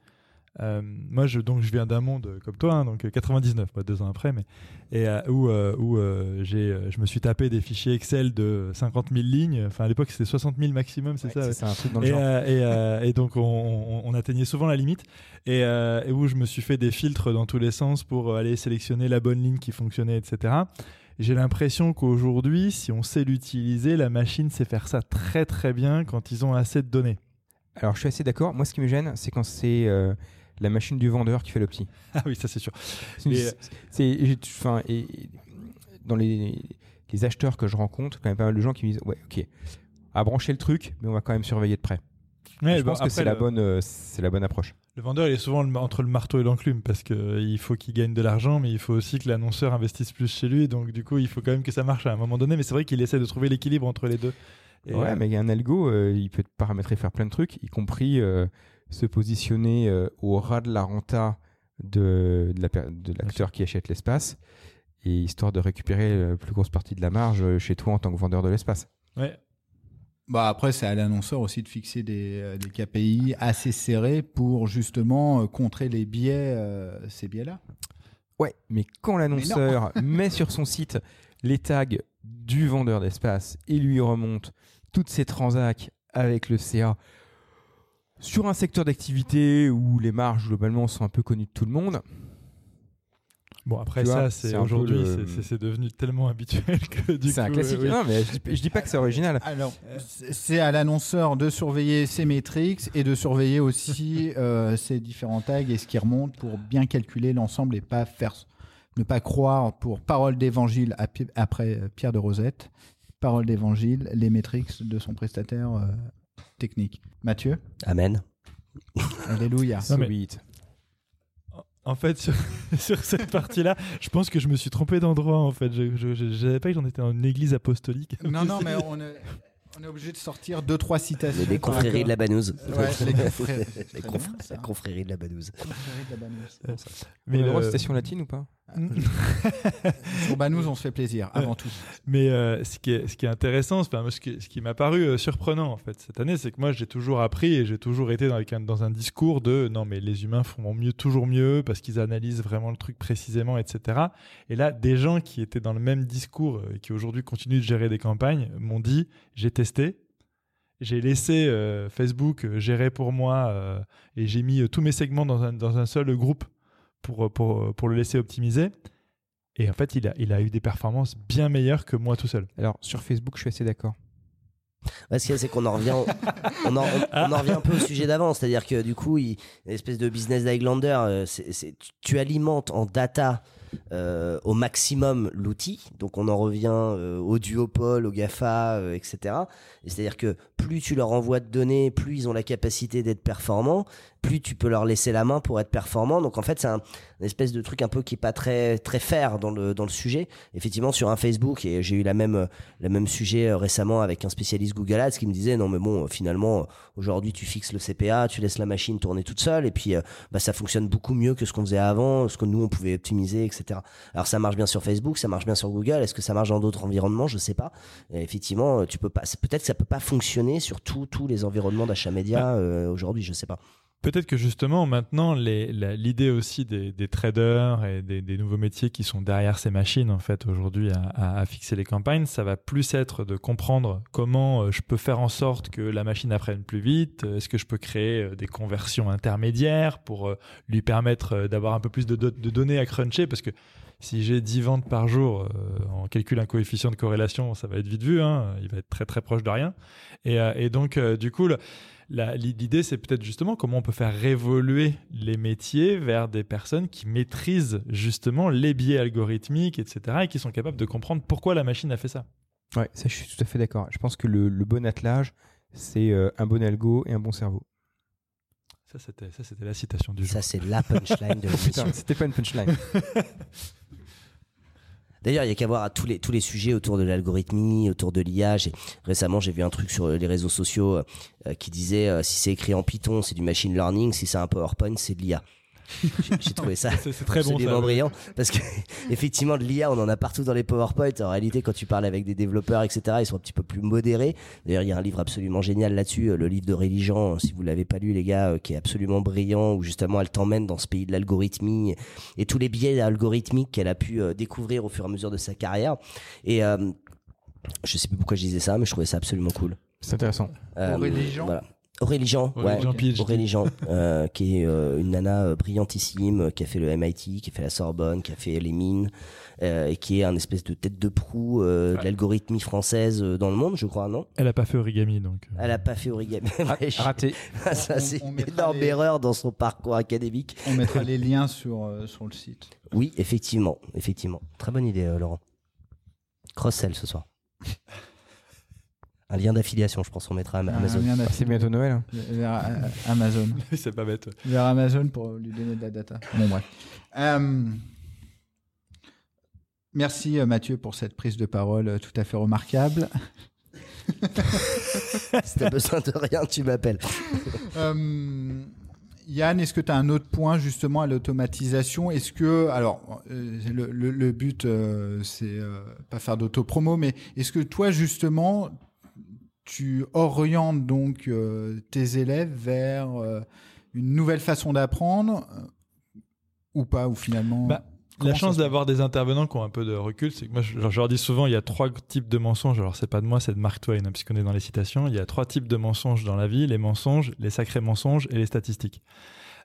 Speaker 3: Euh, moi, je, donc, je viens d'un monde euh, comme toi, hein, donc euh, 99, pas deux ans après, mais et euh, où, euh, où euh, j'ai, euh, je me suis tapé des fichiers Excel de 50 000 lignes. Enfin, à l'époque, c'était 60 000 maximum, c'est ça. ouais.
Speaker 4: C'est un truc dans le
Speaker 3: Et,
Speaker 4: genre.
Speaker 3: euh, et, euh, et donc on, on- on atteignait souvent la limite et, euh, et où je me suis fait des filtres dans tous les sens pour aller sélectionner la bonne ligne qui fonctionnait, etc. Et J'ai l'impression qu'aujourd'hui, si on sait l'utiliser, la machine sait faire ça très très bien quand ils ont assez de données.
Speaker 4: Alors, je suis assez d'accord. Moi, ce qui me gêne, c'est quand c'est euh, la machine du vendeur qui fait l'opti. [LAUGHS]
Speaker 3: Ah oui, ça c'est sûr.
Speaker 4: C'est-
Speaker 3: euh,
Speaker 4: enfin, et, dans les, les acheteurs que je rencontre, quand même pas mal de gens qui me disent Ouais, ok, à brancher le truc, mais on va quand même surveiller de près.
Speaker 3: Ouais,
Speaker 4: je
Speaker 3: bon,
Speaker 4: pense que c'est la
Speaker 3: le-
Speaker 4: bonne, euh, c'est la bonne approche.
Speaker 3: Le vendeur, il est souvent le- entre le marteau et l'enclume parce qu'il faut qu'il gagne de l'argent, mais il faut aussi que l'annonceur investisse plus chez lui. Donc, du coup, il faut quand même que ça marche à un moment donné. Mais c'est vrai qu'il essaie de trouver l'équilibre entre les deux. Et,
Speaker 4: ouais,
Speaker 3: euh,
Speaker 4: mais il y a un algo, euh, il peut paramétrer faire plein de trucs, y compris euh, se positionner euh, au ras de la renta de, de la per- de l'acteur qui achète l'espace, et histoire de récupérer la plus grosse partie de la marge euh, chez toi en tant que vendeur de l'espace.
Speaker 3: ouais.
Speaker 1: Bah après, c'est à l'annonceur aussi de fixer des, euh, des KPI assez serrés pour justement contrer les biais, euh, ces biais-là.
Speaker 4: Ouais, mais quand l'annonceur [LAUGHS] met sur son site les tags du vendeur d'espace et lui remonte toutes ses transacts avec le CA sur un secteur d'activité où les marges globalement sont un peu connues de tout le monde,
Speaker 3: Bon, après
Speaker 4: Tu
Speaker 3: ça, c'est aujourd'hui,
Speaker 4: le-
Speaker 3: c'est- devenu tellement habituel que du coup.
Speaker 4: c'est un classique.
Speaker 3: euh, oui.
Speaker 4: Non, mais je dis, je dis pas que c'est original.
Speaker 1: Alors, c'est c'est à l'annonceur de surveiller ses métriques et de surveiller aussi [LAUGHS] euh, ses différents tags et ce qui remonte pour bien calculer l'ensemble et pas faire, ne pas croire pour parole d'évangile après euh, Pierre de Rosette, parole d'évangile, les métriques de son prestataire euh, technique. Mathieu,
Speaker 2: Amen.
Speaker 1: alléluia.
Speaker 3: Non, mais-. En fait, sur, [LAUGHS] sur cette partie-là, je pense que je me suis trompé d'endroit. En fait, je, savais pas que j'en étais dans une église apostolique.
Speaker 1: Non, non, mais on est, on est obligé de sortir deux, trois citations.
Speaker 2: Les confréries de la Banouse.
Speaker 1: Ouais, les confréries.
Speaker 2: Les
Speaker 1: bien, ça.
Speaker 2: de la Banouse.
Speaker 1: Confrérie de la Banouse.
Speaker 3: Mais
Speaker 4: Mais le droit de
Speaker 3: le-
Speaker 4: citation latine ou pas? [LAUGHS]
Speaker 1: Banous, on se fait plaisir, avant tout.
Speaker 3: Mais euh, ce, qui est, ce qui est intéressant, enfin, ce qui, ce qui m'a paru euh, surprenant en fait cette année, c'est que moi j'ai toujours appris et j'ai toujours été dans, un, dans un discours de non mais les humains font mieux, toujours mieux parce qu'ils analysent vraiment le truc précisément, etc. Et là, des gens qui étaient dans le même discours euh, et qui aujourd'hui continuent de gérer des campagnes m'ont dit j'ai testé, j'ai laissé euh, Facebook euh, gérer pour moi euh, et j'ai mis euh, tous mes segments dans un, dans un seul groupe pour, euh, pour, euh, pour le laisser optimiser. Et en fait, il a, il a eu des performances bien meilleures que moi tout seul.
Speaker 4: Alors, sur Facebook, je suis assez d'accord.
Speaker 2: Ouais, ce qu'il y a, c'est qu'on en revient, [LAUGHS] on en, on en revient un peu au sujet d'avant, c'est-à-dire que du coup, il, une espèce de business d'Highlander, euh, c'est- c'est- tu, tu alimentes en data euh, au maximum l'outil, donc on en revient euh, au duopole, au Gafa, euh, etc. Et C'est-à-dire que plus tu leur envoies de données, plus ils ont la capacité d'être performants, plus tu peux leur laisser la main pour être performants. Donc en fait, c'est un, une espèce de truc un peu qui est pas très très fair dans le dans le sujet. Effectivement, sur un Facebook, et j'ai eu la même le même sujet euh, récemment avec un spécialiste Google Ads qui me disait non mais bon euh, finalement euh, aujourd'hui tu fixes le CPA, tu laisses la machine tourner toute seule et puis bah, ça fonctionne beaucoup mieux que ce qu'on faisait avant, ce que nous on pouvait optimiser etc. Alors ça marche bien sur Facebook, ça marche bien sur Google, est-ce que ça marche dans d'autres environnements? Je sais pas. Et effectivement tu peux pas, peut-être que ça peut pas fonctionner sur tous tous les environnements d'achat média euh, aujourd'hui, je sais pas.
Speaker 3: Peut-être que justement maintenant l'idée aussi des, traders et des, nouveaux métiers qui sont derrière ces machines en fait aujourd'hui à, fixer les campagnes, ça va plus être de comprendre comment euh, je peux faire en sorte que la machine apprenne plus vite. euh, Est-ce que je peux créer euh, des conversions intermédiaires pour lui permettre d'avoir un peu plus de, do- de données à cruncher? Parce que si j'ai 10 ventes par jour, euh, on calcule un coefficient de corrélation, ça va être vite vu, hein, il va être très très proche de rien. Et, donc, du coup, l'idée, c'est peut-être justement comment on peut faire révoluer les métiers vers des personnes qui maîtrisent justement les biais algorithmiques, etc., et qui sont capables de comprendre pourquoi la machine a fait ça.
Speaker 4: Ouais, ça je suis tout à fait d'accord. Je pense que le, le bon attelage, c'est euh, un bon algo et un bon cerveau.
Speaker 3: Ça, c'était ça, c'était la citation du jour.
Speaker 2: Ça, c'est la punchline de [LAUGHS] l'émission.
Speaker 4: Putain, c'était pas une punchline. [LAUGHS]
Speaker 2: D'ailleurs, il y a qu'à voir tous les tous les sujets autour de l'algorithmie, autour de l'IA. Récemment, j'ai vu un truc sur les réseaux sociaux euh, qui disait euh, si c'est écrit en Python, c'est du machine learning, si c'est un PowerPoint, c'est de l'IA. J'ai- trouvé ça [LAUGHS]
Speaker 3: C'est très bon.
Speaker 2: absolument
Speaker 3: ça.
Speaker 2: brillant parce que [LAUGHS] effectivement de l'IA on en a partout dans les PowerPoint en réalité quand tu parles avec des développeurs etc ils sont un petit peu plus modérés d'ailleurs il y a un livre absolument génial là-dessus euh, le livre de Réligeant si vous l'avez pas lu les gars euh, qui est absolument brillant où justement elle t'emmène dans ce pays de l'algorithmie et tous les biais algorithmiques qu'elle a pu euh, découvrir au fur et à mesure de sa carrière et euh, je sais plus pourquoi je disais ça mais je trouvais ça absolument cool
Speaker 4: C'est intéressant.
Speaker 2: Euh, voilà. Aurélie Jean, ouais.
Speaker 3: Aurélie Jean, PhD.
Speaker 2: Aurélie Jean, euh, qui est euh, une nana euh, brillantissime, qui a fait le MIT, qui a fait la Sorbonne, qui a fait les mines, euh, et qui est un espèce de tête de proue euh, de
Speaker 3: Ouais.
Speaker 2: l'algorithmie française dans le monde, je crois, non?
Speaker 3: Elle a pas fait origami, donc.
Speaker 2: Elle a pas fait origami. Ouais, [LAUGHS] je-
Speaker 4: Raté. [LAUGHS]
Speaker 2: Ça, c'est une énorme
Speaker 1: les-
Speaker 2: erreur dans son parcours académique.
Speaker 1: On mettra les liens [LAUGHS] sur, euh, sur le site.
Speaker 2: Oui, effectivement, effectivement. Très bonne idée, euh, Laurent. Cross-sell ce soir. Un lien d'affiliation, je pense qu'on mettra à
Speaker 1: Un
Speaker 2: Amazon.
Speaker 1: lien
Speaker 4: Ah, C'est bientôt Noël. hein.
Speaker 1: vers euh, Amazon. [LAUGHS]
Speaker 3: c'est pas bête.
Speaker 1: vers Amazon pour lui donner de la data. Bon, bref. Euh, merci euh, Mathieu pour cette prise de parole tout à fait remarquable. [LAUGHS]
Speaker 2: si t'as besoin de rien, tu m'appelles. [LAUGHS]
Speaker 1: Euh, Yann, est-ce que tu as un autre point justement à l'automatisation? Est-ce que, alors, euh, le, le- le but, euh, c'est euh, pas faire d'auto-promo, mais est-ce que toi justement, tu orientes donc euh, tes élèves vers euh, une nouvelle façon d'apprendre euh, ou pas, ou finalement
Speaker 3: Bah, La chance d'avoir des intervenants qui ont un peu de recul, c'est que moi, je, je leur dis souvent, il y a trois types de mensonges. Alors, c'est pas de moi, c'est de Mark Twain, hein, puisqu'on est dans les citations. Il y a trois types de mensonges dans la vie les mensonges, les sacrés mensonges et les statistiques.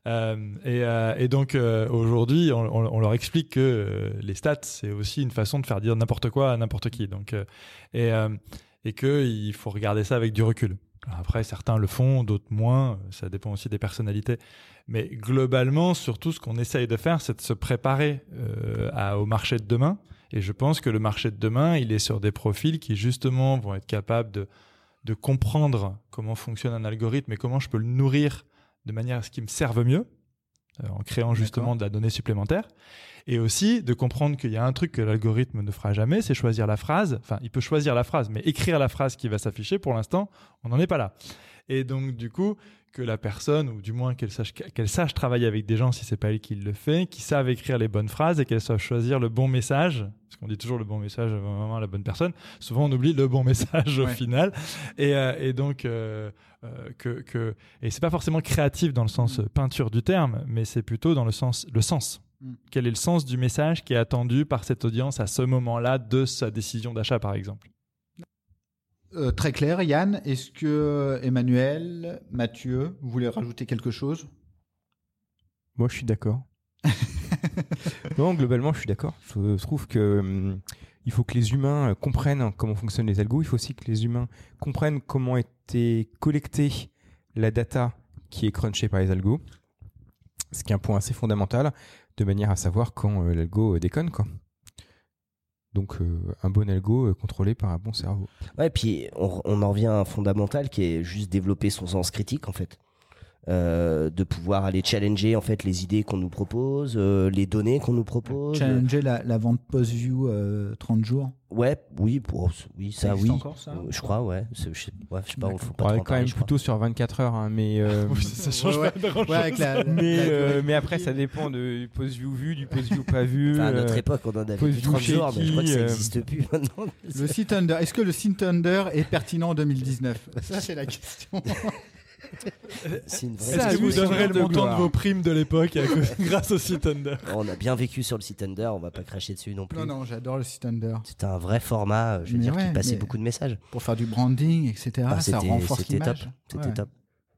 Speaker 3: Euh, et, euh, et donc, euh, aujourd'hui, on, on- on leur explique que les stats, c'est aussi une façon de faire dire n'importe quoi à n'importe qui. Donc, et, et qu'il faut regarder ça avec du recul. Après, certains le font, d'autres moins. Ça dépend aussi des personnalités. Mais globalement, surtout, ce qu'on essaye de faire, c'est de se préparer euh, au marché de demain. Et je pense que le marché de demain, il est sur des profils qui, justement, vont être capables de, de comprendre comment fonctionne un algorithme et comment je peux le nourrir de manière à ce qu'il me serve mieux, en créant justement de la donnée supplémentaire. Et aussi de comprendre qu'il y a un truc que l'algorithme ne fera jamais, c'est choisir la phrase. Enfin, il peut choisir la phrase, mais écrire la phrase qui va s'afficher, pour l'instant, on n'en est pas là. Et donc, du coup, que la personne, ou du moins qu'elle sache, qu'elle sache travailler avec des gens si c'est pas elle qui le fait, qui savent écrire les bonnes phrases et qu'elle sache choisir le bon message. Parce qu'on dit toujours le bon message avant la bonne personne. Souvent, on oublie le bon message au
Speaker 1: Ouais.
Speaker 3: final. Et, euh, et donc, euh, euh, que, que, et c'est pas forcément créatif dans le sens euh, peinture du terme, mais c'est plutôt dans le sens, le sens.
Speaker 1: Mm.
Speaker 3: Quel est le sens du message qui est attendu par cette audience à ce moment-là de sa décision d'achat, par exemple?
Speaker 1: Euh, très clair, Yann. Est-ce que Emmanuel, Mathieu, vous voulez rajouter quelque chose?
Speaker 4: Moi, je suis d'accord. [LAUGHS] non, globalement, je suis d'accord. Je trouve que hum, il faut que les humains euh, comprennent comment fonctionnent les algos. Il faut aussi que les humains comprennent comment était collectée la data qui est crunchée par les algos. Ce qui est un point assez fondamental, de manière à savoir quand euh, l'algo euh, déconne, quoi. Donc, euh, un bon algo contrôlé par un bon cerveau.
Speaker 2: Ouais, puis on, on en revient à un fondamental qui est juste développer son sens critique en fait. Euh, de pouvoir aller challenger en fait les idées qu'on nous propose, euh, les données qu'on nous propose.
Speaker 1: Challenger la, la vente post-view euh, 30 jours
Speaker 2: Ouais, oui, pour, oui, ça, oui.
Speaker 1: encore ça
Speaker 2: Euh, Je crois, ouais. Je sais, ouais, je sais pas,
Speaker 1: D'accord.
Speaker 2: faut
Speaker 4: On
Speaker 2: pas en
Speaker 4: quand
Speaker 2: parler,
Speaker 4: même
Speaker 2: je
Speaker 4: plutôt sur 24 heures, hein, mais, euh, [LAUGHS]
Speaker 3: Oui, ça, change
Speaker 1: Ouais,
Speaker 3: pas grand-chose.
Speaker 1: Ouais, avec la,
Speaker 4: mais, euh, après, ça dépend de, du post-view vu, du post-view pas vu.
Speaker 2: Enfin, à notre époque, on en avait
Speaker 4: du
Speaker 2: 30 jours, mais je crois que ça n'existe plus maintenant.
Speaker 1: Le site under. Est-ce que le site under est pertinent en 2019 Ça, c'est la question. [LAUGHS]
Speaker 2: C'est une vraie
Speaker 3: Est-ce que
Speaker 4: Ça,
Speaker 3: vous donnerez le
Speaker 4: de
Speaker 3: montant de vos primes de l'époque [LAUGHS] grâce au site Under
Speaker 2: On a bien vécu sur le site Under, on va pas cracher dessus non plus.
Speaker 1: non, non, j'adore le site under.
Speaker 2: C'était un vrai format, euh, je veux
Speaker 1: Mais
Speaker 2: dire,
Speaker 1: ouais,
Speaker 2: qui passait beaucoup de messages.
Speaker 1: Pour faire du branding, etc.
Speaker 2: Ah,
Speaker 1: ça
Speaker 2: c'était
Speaker 1: renforce
Speaker 2: c'était top.
Speaker 1: l'image.
Speaker 2: C'était
Speaker 1: Ouais.
Speaker 2: top.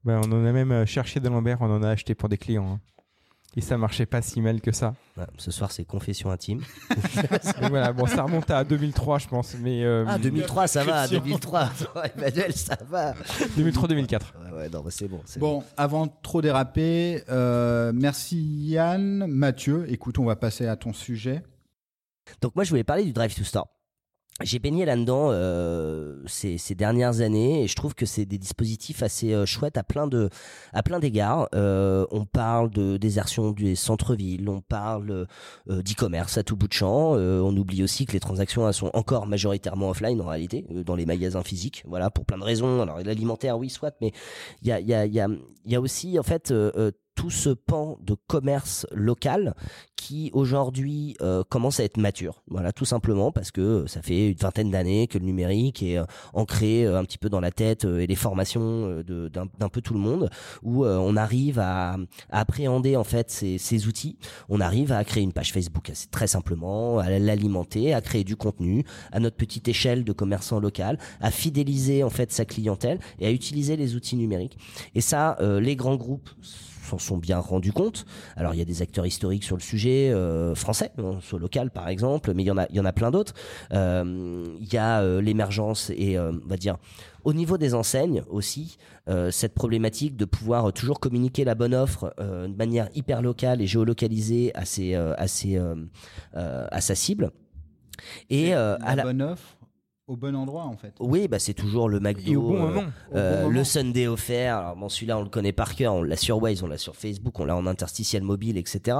Speaker 4: bah, on en a même euh, cherché d'Alembert, on en a acheté pour des clients. hein. Et ça marchait pas si mal que ça.
Speaker 2: Ouais, ce soir, c'est confession intime. [LAUGHS]
Speaker 4: Voilà, bon, ça remonte à 2003, je pense. Mais euh,
Speaker 2: Ah, 2003, ça va,
Speaker 3: Question.
Speaker 2: 2003. [LAUGHS] Emmanuel, ça va.
Speaker 4: 2003-2004.
Speaker 2: Ouais, ouais, non, mais c'est bon.
Speaker 1: Bon, avant de trop déraper, euh, merci Yann, Mathieu. Écoute, on va passer à ton sujet.
Speaker 2: Donc moi, je voulais parler du Drive to Store. J'ai baigné là-dedans euh, ces, ces dernières années et je trouve que c'est des dispositifs assez euh, chouettes à plein de à plein d'égards. Euh, on parle de désertion des centres-villes, on parle euh, d'e-commerce à tout bout de champ. Euh, on oublie aussi que les transactions sont encore majoritairement offline en réalité, dans les magasins physiques. Voilà, pour plein de raisons. Alors l'alimentaire, oui, soit, mais il y a il y a il y y a aussi en fait tout ce pan de commerce local qui aujourd'hui euh, commence à être mature. Voilà, tout simplement parce que euh, ça fait une vingtaine d'années que le numérique est euh, ancré un petit peu dans la tête et les formations d'un peu tout le monde, où on arrive à, appréhender en fait ces, outils. On arrive à créer une page Facebook assez très simplement, à l'alimenter, à créer du contenu, à notre petite échelle de commerçant local, à fidéliser en fait sa clientèle et à utiliser les outils numériques. Et ça, les grands groupes s'en sont bien rendus compte. Alors il y a des acteurs historiques sur le sujet euh, français, hein, sur local par exemple, mais il y en a, il y en a plein d'autres. Euh, Il y a euh, l'émergence et on va dire au niveau des enseignes aussi euh, cette problématique de pouvoir toujours communiquer la bonne offre euh, de manière hyper locale et géolocalisée à ses, euh, à ses, à sa cible. Et
Speaker 1: la
Speaker 2: à la
Speaker 1: bonne offre au bon endroit en fait.
Speaker 2: oui, bah c'est toujours le McDo.
Speaker 4: Et au bon
Speaker 2: euh,
Speaker 4: au
Speaker 2: euh,
Speaker 4: bon moment.
Speaker 2: le Sunday offert, alors bon celui-là on le connaît par cœur, on l'a sur Waze, on l'a sur Facebook, on l'a en interstitiel mobile, etc.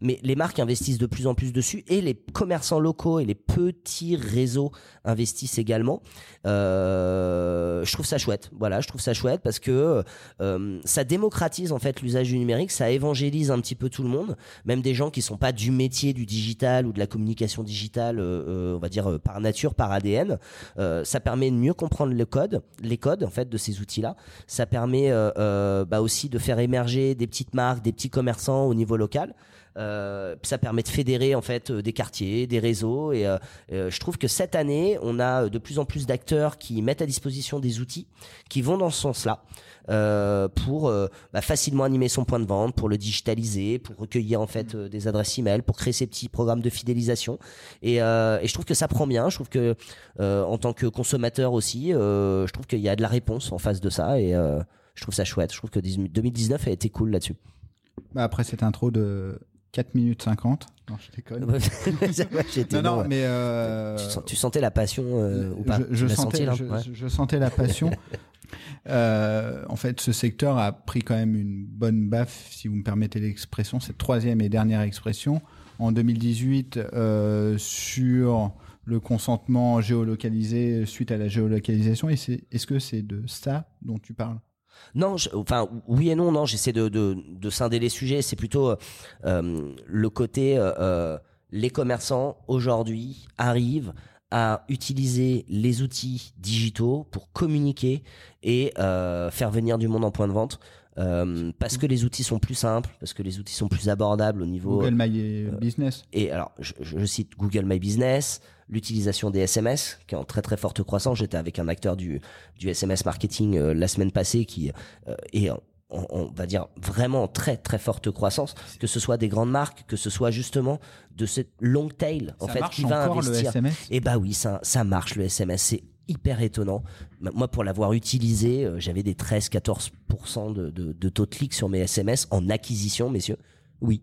Speaker 2: Mais les marques investissent de plus en plus dessus et les commerçants locaux et les petits réseaux investissent également. Euh, je trouve ça chouette, voilà, je trouve ça chouette parce que euh, ça démocratise en fait l'usage du numérique, ça évangélise un petit peu tout le monde, même des gens qui sont pas du métier du digital ou de la communication digitale, on va dire euh, par nature, par ADN. Euh, ça permet de mieux comprendre le code, les codes en fait de ces outils-là. Ça permet euh, euh, bah, aussi de faire émerger des petites marques, des petits commerçants au niveau local. Euh, ça permet de fédérer en fait euh, des quartiers, des réseaux et euh, je trouve que cette année on a de plus en plus d'acteurs qui mettent à disposition des outils qui vont dans ce sens-là euh, pour euh, bah, facilement animer son point de vente, pour le digitaliser, pour recueillir en fait euh, des adresses email, pour créer ces petits programmes de fidélisation et, euh, et je trouve que ça prend bien. Je trouve que euh, en tant que consommateur aussi, euh, je trouve qu'il y a de la réponse en face de ça et euh, je trouve ça chouette. Je trouve que 2019 a été cool là-dessus.
Speaker 1: Bah, après cette intro de 4 minutes 50. Non, je déconne. [LAUGHS] Non, mais euh,
Speaker 2: tu, sentais la passion euh, ou pas?
Speaker 1: Je, sentais,
Speaker 2: senti, là?
Speaker 1: je,
Speaker 2: Ouais.
Speaker 1: je- je sentais la passion. [LAUGHS] Euh, en fait, ce secteur a pris quand même une bonne baffe, si vous me permettez l'expression, cette troisième et dernière expression. En 2018, euh, sur le consentement géolocalisé suite à la géolocalisation, et c'est- est-ce que c'est de ça dont tu parles?
Speaker 2: Non, je- enfin oui et non, non. J'essaie de, de, de scinder les sujets. C'est plutôt euh, le côté euh, euh, les commerçants aujourd'hui arrivent à utiliser les outils digitaux pour communiquer et euh, faire venir du monde en point de vente. Euh, parce que les outils sont plus simples, parce que les outils sont plus abordables au niveau
Speaker 1: Google My Business
Speaker 2: et alors, je, je cite Google My Business, l'utilisation des SMS, qui est en très très forte croissance. J'étais avec un acteur du, du SMS marketing euh, la semaine passée qui euh, est, en- on va dire, vraiment en très très forte croissance. Que ce soit des grandes marques, que ce soit justement de cette long tail, en
Speaker 1: Ça
Speaker 2: fait, qui va
Speaker 1: encore le
Speaker 2: investir.
Speaker 1: SMS
Speaker 2: Et bah oui, ça, ça marche le SMS. C'est hyper étonnant. Moi, pour l'avoir utilisé, euh, j'avais des 13-14% de, de, de taux de clic sur mes SMS en acquisition, messieurs. Oui.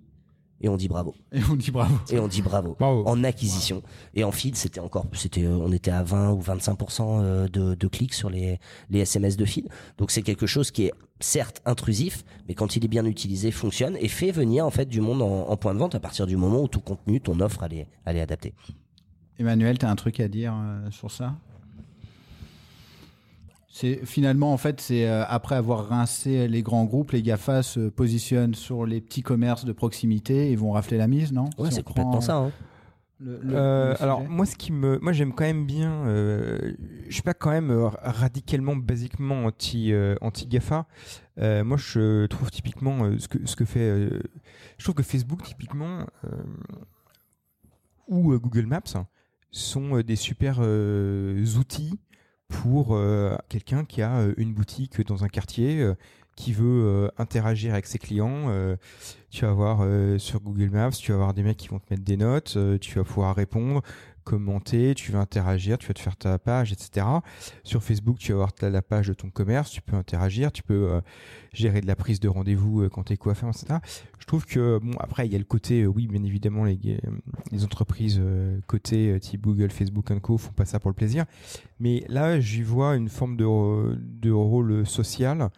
Speaker 2: Et on dit bravo.
Speaker 1: Et on dit bravo.
Speaker 2: Et on dit bravo.
Speaker 4: Bravo.
Speaker 2: En acquisition. Et en feed, c'était encore, c'était, on était à 20 ou 25% euh, de, de clics sur les, les SMS de feed. Donc c'est quelque chose qui est certes intrusif, mais quand il est bien utilisé, fonctionne et fait venir en fait du monde en, en point de vente à partir du moment où ton contenu, ton offre, elle est, elle est adaptée.
Speaker 1: Emmanuel, tu as un truc à dire euh, sur ça? C'est finalement en fait c'est euh, après avoir rincé les grands groupes, les Gafa se positionnent sur les petits commerces de proximité et vont rafler la mise, non?
Speaker 2: Ouais,
Speaker 1: Si
Speaker 2: c'est
Speaker 1: on
Speaker 2: complètement
Speaker 1: prend,
Speaker 2: ça. hein.
Speaker 1: le- le-
Speaker 4: Euh,
Speaker 1: le
Speaker 4: alors moi ce qui me moi j'aime quand même bien euh, je suis pas quand même euh, radicalement basiquement anti euh, anti Gafa Euh, moi je trouve typiquement euh, ce que ce que fait euh, je trouve que Facebook typiquement euh, ou euh, Google Maps sont euh, des super euh, outils pour euh, quelqu'un qui a euh, une boutique dans un quartier euh, qui veut interagir avec ses clients. Tu vas voir sur Google Maps, tu vas avoir des mecs qui vont te mettre des notes, tu vas pouvoir répondre, commenter, tu vas interagir, tu vas te faire ta page, etc. Sur Facebook, tu vas avoir la page de ton commerce, tu peux interagir, tu peux gérer de la prise de rendez-vous quand tu es coiffeur, etc. Je trouve que, bon, après, il y a le côté, oui, bien évidemment, les, entreprises côté type Google, Facebook Co. font pas ça pour le plaisir. Mais là, j'y vois une forme de, de rôle social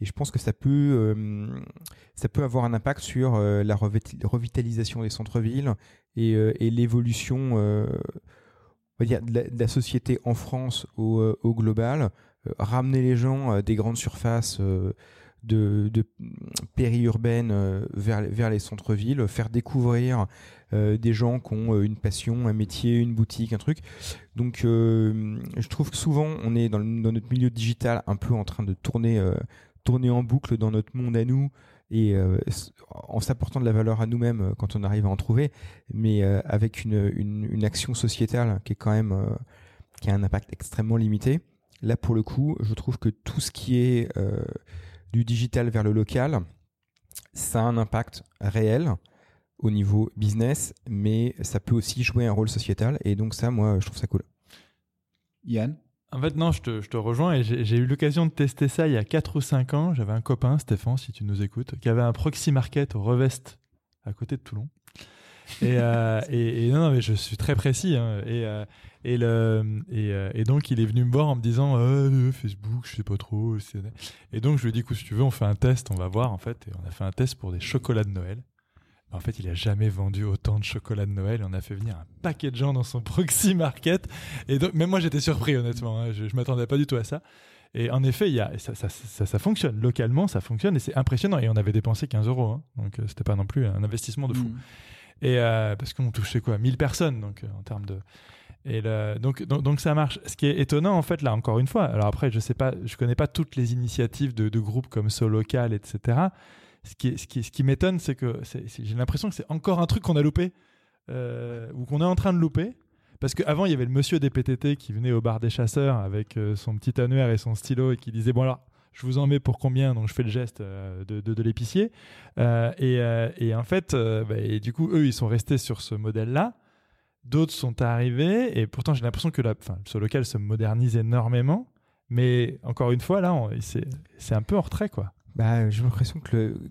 Speaker 4: et je pense que ça peut, euh, ça peut avoir un impact sur euh, la revitalisation des centres-villes et, euh, et l'évolution de, la société en France au global. ramener les gens des grandes surfaces de, de périurbaines vers, vers les centres-villes, faire découvrir des gens qui ont une passion, un métier, une boutique, un truc. Donc, je trouve que souvent, on est dans, notre milieu digital un peu en train de tourner tourner en boucle dans notre monde à nous et euh, en s'apportant de la valeur à nous-mêmes euh, quand on arrive à en trouver, mais euh, avec une, une, action sociétale qui est quand même qui a un impact extrêmement limité. Là, pour le coup, je trouve que tout ce qui est du digital vers le local, ça a un impact réel au niveau business, mais ça peut aussi jouer un rôle sociétal. Et donc ça, moi, je trouve ça cool.
Speaker 1: Yann?
Speaker 3: En fait, non, je te, je te rejoins et j'ai eu l'occasion de tester ça il y a 4 ou 5 ans. J'avais un copain, Stéphane, si tu nous écoutes, qui avait un proxy market au Revest à côté de Toulon. Et, euh, non, mais je suis très précis. Hein, et, euh, euh, et, donc, il est venu me voir en me disant Facebook, je sais pas trop. Et donc, je lui ai dit écoute, si tu veux, on fait un test, on va voir en fait. Et on a fait un test pour des chocolats de Noël. En fait, il a jamais vendu autant de chocolat de Noël. On a fait venir un paquet de gens dans son [LAUGHS] proxy market. Et même moi, j'étais surpris, honnêtement. Hein. Je, ne m'attendais pas du tout à ça. Et en effet, il y a, ça, ça, fonctionne. Localement, ça fonctionne et c'est impressionnant. Et on avait dépensé 15 euros. Hein. Donc, c'était pas non plus un investissement de fou. Mm. Et euh, parce qu'on touchait quoi 1000 personnes, donc euh, en termes de. Et donc, donc, donc, ça marche. Ce qui est étonnant, en fait, là, encore une fois, alors après, je sais pas, je connais pas toutes les initiatives de, groupes comme Solocal, etc ce qui, ce qui, ce qui m'étonne, c'est que j'ai l'impression que c'est encore un truc qu'on a loupé euh, ou qu'on est en train de louper. Parce qu'avant, il y avait le monsieur des PTT qui venait au bar des chasseurs avec son petit annuaire et son stylo et qui disait Bon, alors, je vous en mets pour combien Donc, je fais le geste euh, de, l'épicier. Et, et, en fait, bah, du coup, eux, ils sont restés sur ce modèle-là. D'autres sont arrivés et pourtant, j'ai l'impression que ce local se modernise énormément. Mais encore une fois, là, c'est un peu en retrait, quoi
Speaker 4: bah, j'ai l'impression que le,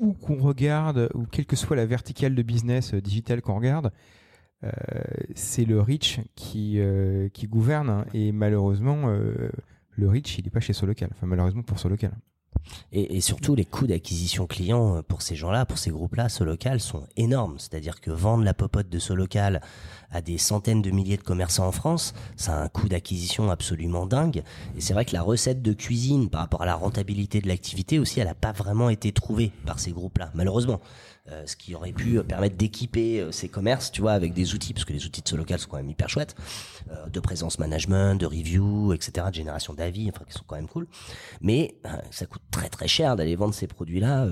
Speaker 4: où qu'on regarde ou quelle que soit la verticale de business euh, digital qu'on regarde, euh, c'est le rich qui euh, gouverne hein. et malheureusement euh, le rich il n'est pas chez Solocal. Enfin malheureusement pour Solocal.
Speaker 2: Et, et, surtout, les coûts d'acquisition client pour ces gens-là, pour ces groupes-là, Solocal, sont énormes. C'est-à-dire que vendre la popote de Solocal à des centaines de milliers de commerçants en France, ça a un coût d'acquisition absolument dingue. Et c'est vrai que la recette de cuisine par rapport à la rentabilité de l'activité aussi, elle n'a pas vraiment été trouvée par ces groupes-là, malheureusement. Euh, ce qui aurait pu permettre d'équiper euh, ces commerces, tu vois, avec des outils, parce que les outils de ce local sont quand même hyper chouettes, euh, de présence management, de review, etc., de génération d'avis, enfin, qui sont quand même cool. Mais ça coûte très très cher d'aller vendre ces produits-là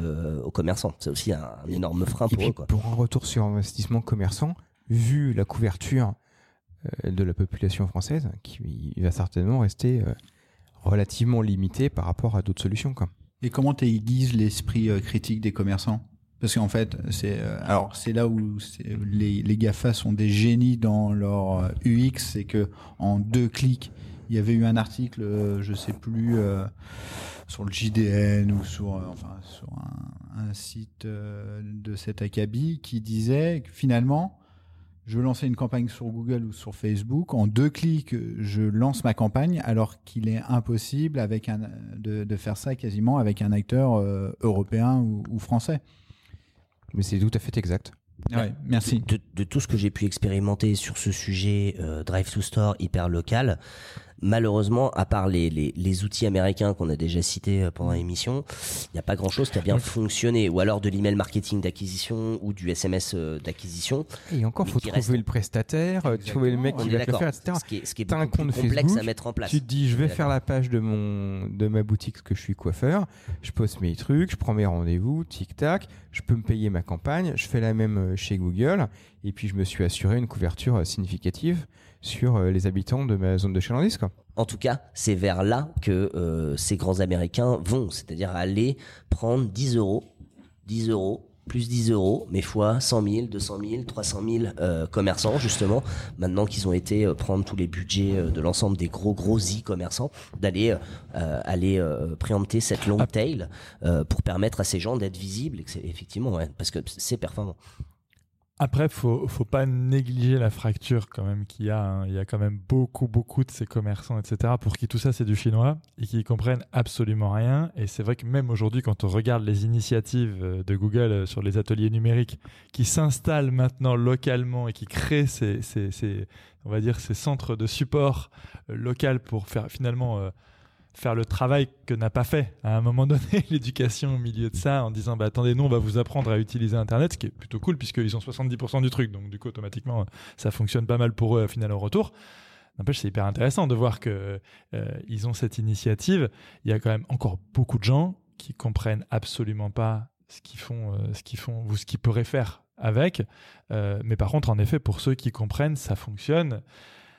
Speaker 2: aux commerçants. C'est aussi un, énorme frein pour eux. Quoi.
Speaker 4: Pour un retour sur investissement commerçant, vu la couverture de la population française, qui va certainement rester relativement limité par rapport à d'autres solutions. Quoi.
Speaker 1: Et comment tu aiguises l'esprit critique des commerçants? Parce qu'en fait, c'est euh, alors c'est là où les, Gafa sont des génies dans leur UX, euh, c'est que en deux clics, il y avait eu un article, euh, je sais plus, sur le JDN ou sur enfin sur un, site de cet acabit qui disait que finalement, je lançais une campagne sur Google ou sur Facebook, en deux clics, je lance ma campagne, alors qu'il est impossible avec un, de, faire ça quasiment avec un acteur européen ou français.
Speaker 4: Mais c'est tout à fait exact.
Speaker 1: Ouais, merci.
Speaker 2: De, tout ce que j'ai pu expérimenter sur ce sujet euh, Drive to Store hyper local, malheureusement, à part les, les, les outils américains qu'on a déjà cités euh, pendant l'émission, il n'y a pas grand-chose qui a bien fonctionné. Ou alors de l'email marketing d'acquisition ou du SMS euh, d'acquisition.
Speaker 4: Et encore, faut trouver le prestataire, trouver le mec qui va le faire, etc.
Speaker 2: Ce qui est, ce qui est un compte complexe à mettre en place.
Speaker 4: Tu te dis, je vais faire la page de mon de ma boutique parce que je suis coiffeur. Je poste mes trucs, je prends mes rendez-vous, tic tac. Je peux me payer ma campagne. Je fais la même euh, chez Google. Et puis je me suis assuré une couverture significative sur euh, les habitants de ma zone de chalandise, quoi.
Speaker 2: En tout cas, c'est vers là que euh, ces grands Américains vont, c'est-à-dire aller prendre 10 euros, 10 euros, plus 10 euros, mais fois 100 000, 200 000, 300 000 euh, commerçants, justement, maintenant qu'ils ont été euh, prendre tous les budgets euh, de l'ensemble des gros, gros e-commerçants, d'aller euh, aller euh, préempter cette long
Speaker 3: Ah.
Speaker 2: tail pour permettre à ces gens d'être visibles, et que c'est- effectivement, ouais, parce que c'est performant.
Speaker 3: Après, faut faut pas négliger la fracture quand même qu'il y a. hein. Il y a quand même beaucoup beaucoup de ces commerçants, etc. Pour qui tout ça c'est du chinois et qui comprennent absolument rien. Et c'est vrai que même aujourd'hui, quand on regarde les initiatives euh, de Google euh, sur les ateliers numériques, qui s'installent maintenant localement et qui créent ces, ces, ces- on va dire ces centres de support euh, local pour faire finalement faire le travail que n'a pas fait à un moment donné [LAUGHS] l'éducation au milieu de ça en disant bah attendez nous on va vous apprendre à utiliser internet ce qui est plutôt cool puisqu'ils ont 70% du truc. Donc du coup automatiquement ça fonctionne pas mal pour eux au final au retour. N'empêche c'est hyper intéressant de voir que euh, ils ont cette initiative. Il y a quand même encore beaucoup de gens qui comprennent absolument pas ce qu'ils font euh, ce qu'ils font ou ce qu'ils pourraient faire avec. Euh, mais par contre en effet pour ceux qui comprennent ça fonctionne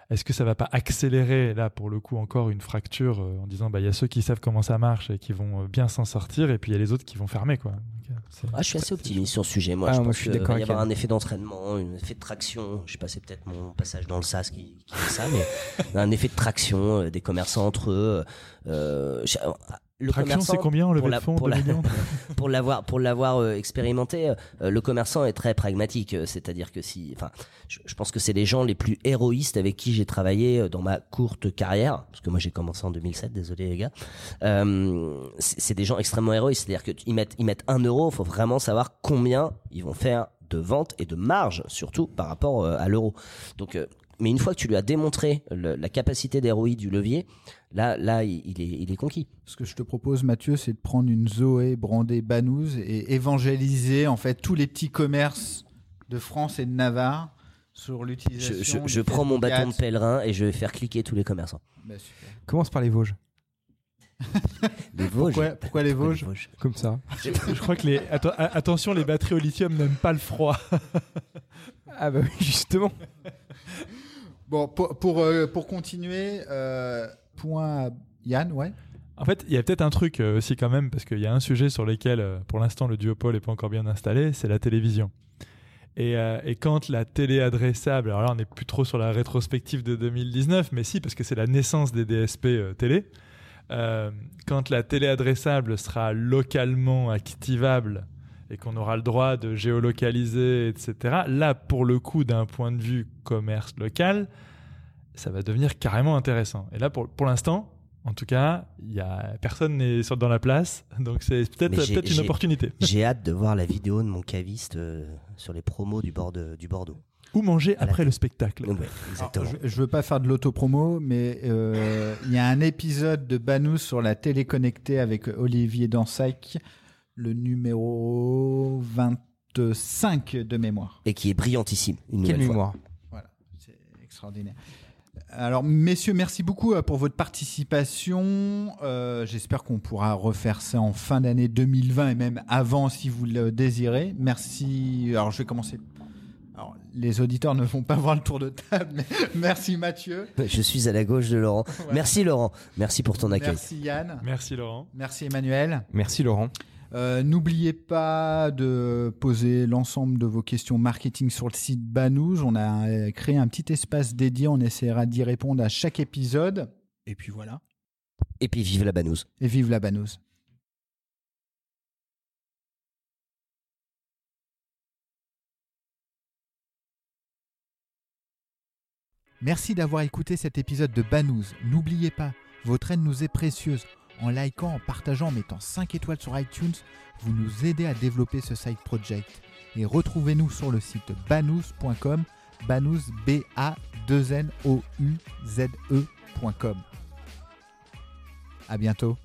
Speaker 3: est-ce que ça va pas accélérer là pour le coup encore une fracture euh, en disant bah il y a ceux qui savent comment ça marche et qui vont euh, bien s'en sortir et puis il y a les autres qui vont fermer quoi. Donc, euh,
Speaker 2: Ah, je suis assez optimiste sur ce sujet. Moi,
Speaker 4: Ah,
Speaker 2: je pense qu'il va y avoir un effet d'entraînement, un effet de traction. Je sais pas, c'est peut-être mon passage dans le sas qui, qui fait ça, mais [LAUGHS] un effet de traction euh, des commerçants entre eux. Euh, le
Speaker 3: Traction,
Speaker 2: commerçant,
Speaker 3: c'est combien levée
Speaker 2: la-
Speaker 3: de fonds
Speaker 2: pour
Speaker 3: 2
Speaker 2: la-
Speaker 3: millions [LAUGHS]
Speaker 2: pour l'avoir pour l'avoir euh, expérimenté, euh, le commerçant est très pragmatique. euh, C'est-à-dire que si, enfin, je, je pense que c'est les gens les plus héroïstes avec qui j'ai travaillé dans ma courte carrière, parce que moi j'ai commencé en 2007. Désolé les gars. C'est c'est des gens extrêmement héroïstes. C'est-à-dire qu'ils mettent ils mettent un euro. Il faut vraiment savoir combien ils vont faire de vente et de marge, surtout par rapport à l'euro. Donc mais une fois que tu lui as démontré le- la capacité d'héroïne du levier, là, là, il, est, il est conquis.
Speaker 1: Ce que je te propose, Mathieu, c'est de prendre une Zoé brandée Banous et évangéliser en fait tous les petits commerces de France et de Navarre sur
Speaker 2: Je,
Speaker 1: l'utilisation.
Speaker 2: je,
Speaker 1: des
Speaker 2: je prends mon bâton de pèlerin et je vais faire cliquer tous les commerçants.
Speaker 1: Bah, super.
Speaker 4: Commence par les Vosges? [LAUGHS]
Speaker 2: Les Vosges.
Speaker 1: Pourquoi, pourquoi les Vosges?
Speaker 4: Comme ça. [LAUGHS]
Speaker 3: Je crois que les atten- attention les batteries au lithium n'aiment pas le froid. [LAUGHS]
Speaker 4: Ah bah oui, justement.
Speaker 1: Bon, pour, pour, euh, pour continuer, euh, point Yann, ouais.
Speaker 3: En fait, il y a peut-être un truc euh, aussi quand même, parce qu'il y a un sujet sur lequel, euh, pour l'instant, le duopole n'est pas encore bien installé, c'est la télévision. Et, euh, quand la télé adressable, alors là on n'est plus trop sur la rétrospective de 2019, mais si, parce que c'est la naissance des DSP télé, quand la télé adressable sera localement activable et qu'on aura le droit de géolocaliser, etc., là, pour le coup, d'un point de vue commerce local, ça va devenir carrément intéressant. Et là, pour, pour l'instant, en tout cas, il y a personne n'est sur- dans la place, donc c'est peut-être une opportunité. [LAUGHS]
Speaker 2: J'ai hâte de voir la vidéo de mon caviste euh, sur les promos du, bord de- du Bordeaux.
Speaker 3: Ou manger après le spectacle.
Speaker 2: Ouais,
Speaker 1: Alors,
Speaker 2: exactement.
Speaker 1: je, je veux pas faire de l'autopromo, mais euh, il y a un épisode de Banous sur la télé connectée avec Olivier Dansac, le numéro 25 de mémoire.
Speaker 2: Et qui est brillantissime. Une
Speaker 4: Quelle
Speaker 2: fois.
Speaker 4: mémoire?
Speaker 1: Voilà, c'est extraordinaire. Alors, messieurs, merci beaucoup euh, pour votre participation. Euh, J'espère qu'on pourra refaire ça en fin d'année 2020 et même avant si vous le désirez. Merci. Alors, je vais commencer. Alors, les auditeurs ne vont pas [LAUGHS] voir le tour de table, mais [LAUGHS] merci Mathieu.
Speaker 2: Je suis à la gauche de Laurent.
Speaker 1: Ouais.
Speaker 2: Merci Laurent. Merci pour ton accueil.
Speaker 1: Merci Yann.
Speaker 3: Merci Laurent.
Speaker 1: Merci Emmanuel.
Speaker 4: Merci Laurent.
Speaker 1: Euh, N'oubliez pas de poser l'ensemble de vos questions marketing sur le site Banous. On a euh, créé un petit espace dédié. On essaiera d'y répondre à chaque épisode. Et puis voilà.
Speaker 2: Et puis vive la banouse.
Speaker 1: Et vive la Banous. Merci d'avoir écouté cet épisode de Banous. N'oubliez pas, votre aide nous est précieuse. En likant, en partageant, en mettant 5 étoiles sur iTunes, vous nous aidez à développer ce side project. Et retrouvez-nous sur le site banous.com, banous b a 2 n o u z e.com. À bientôt.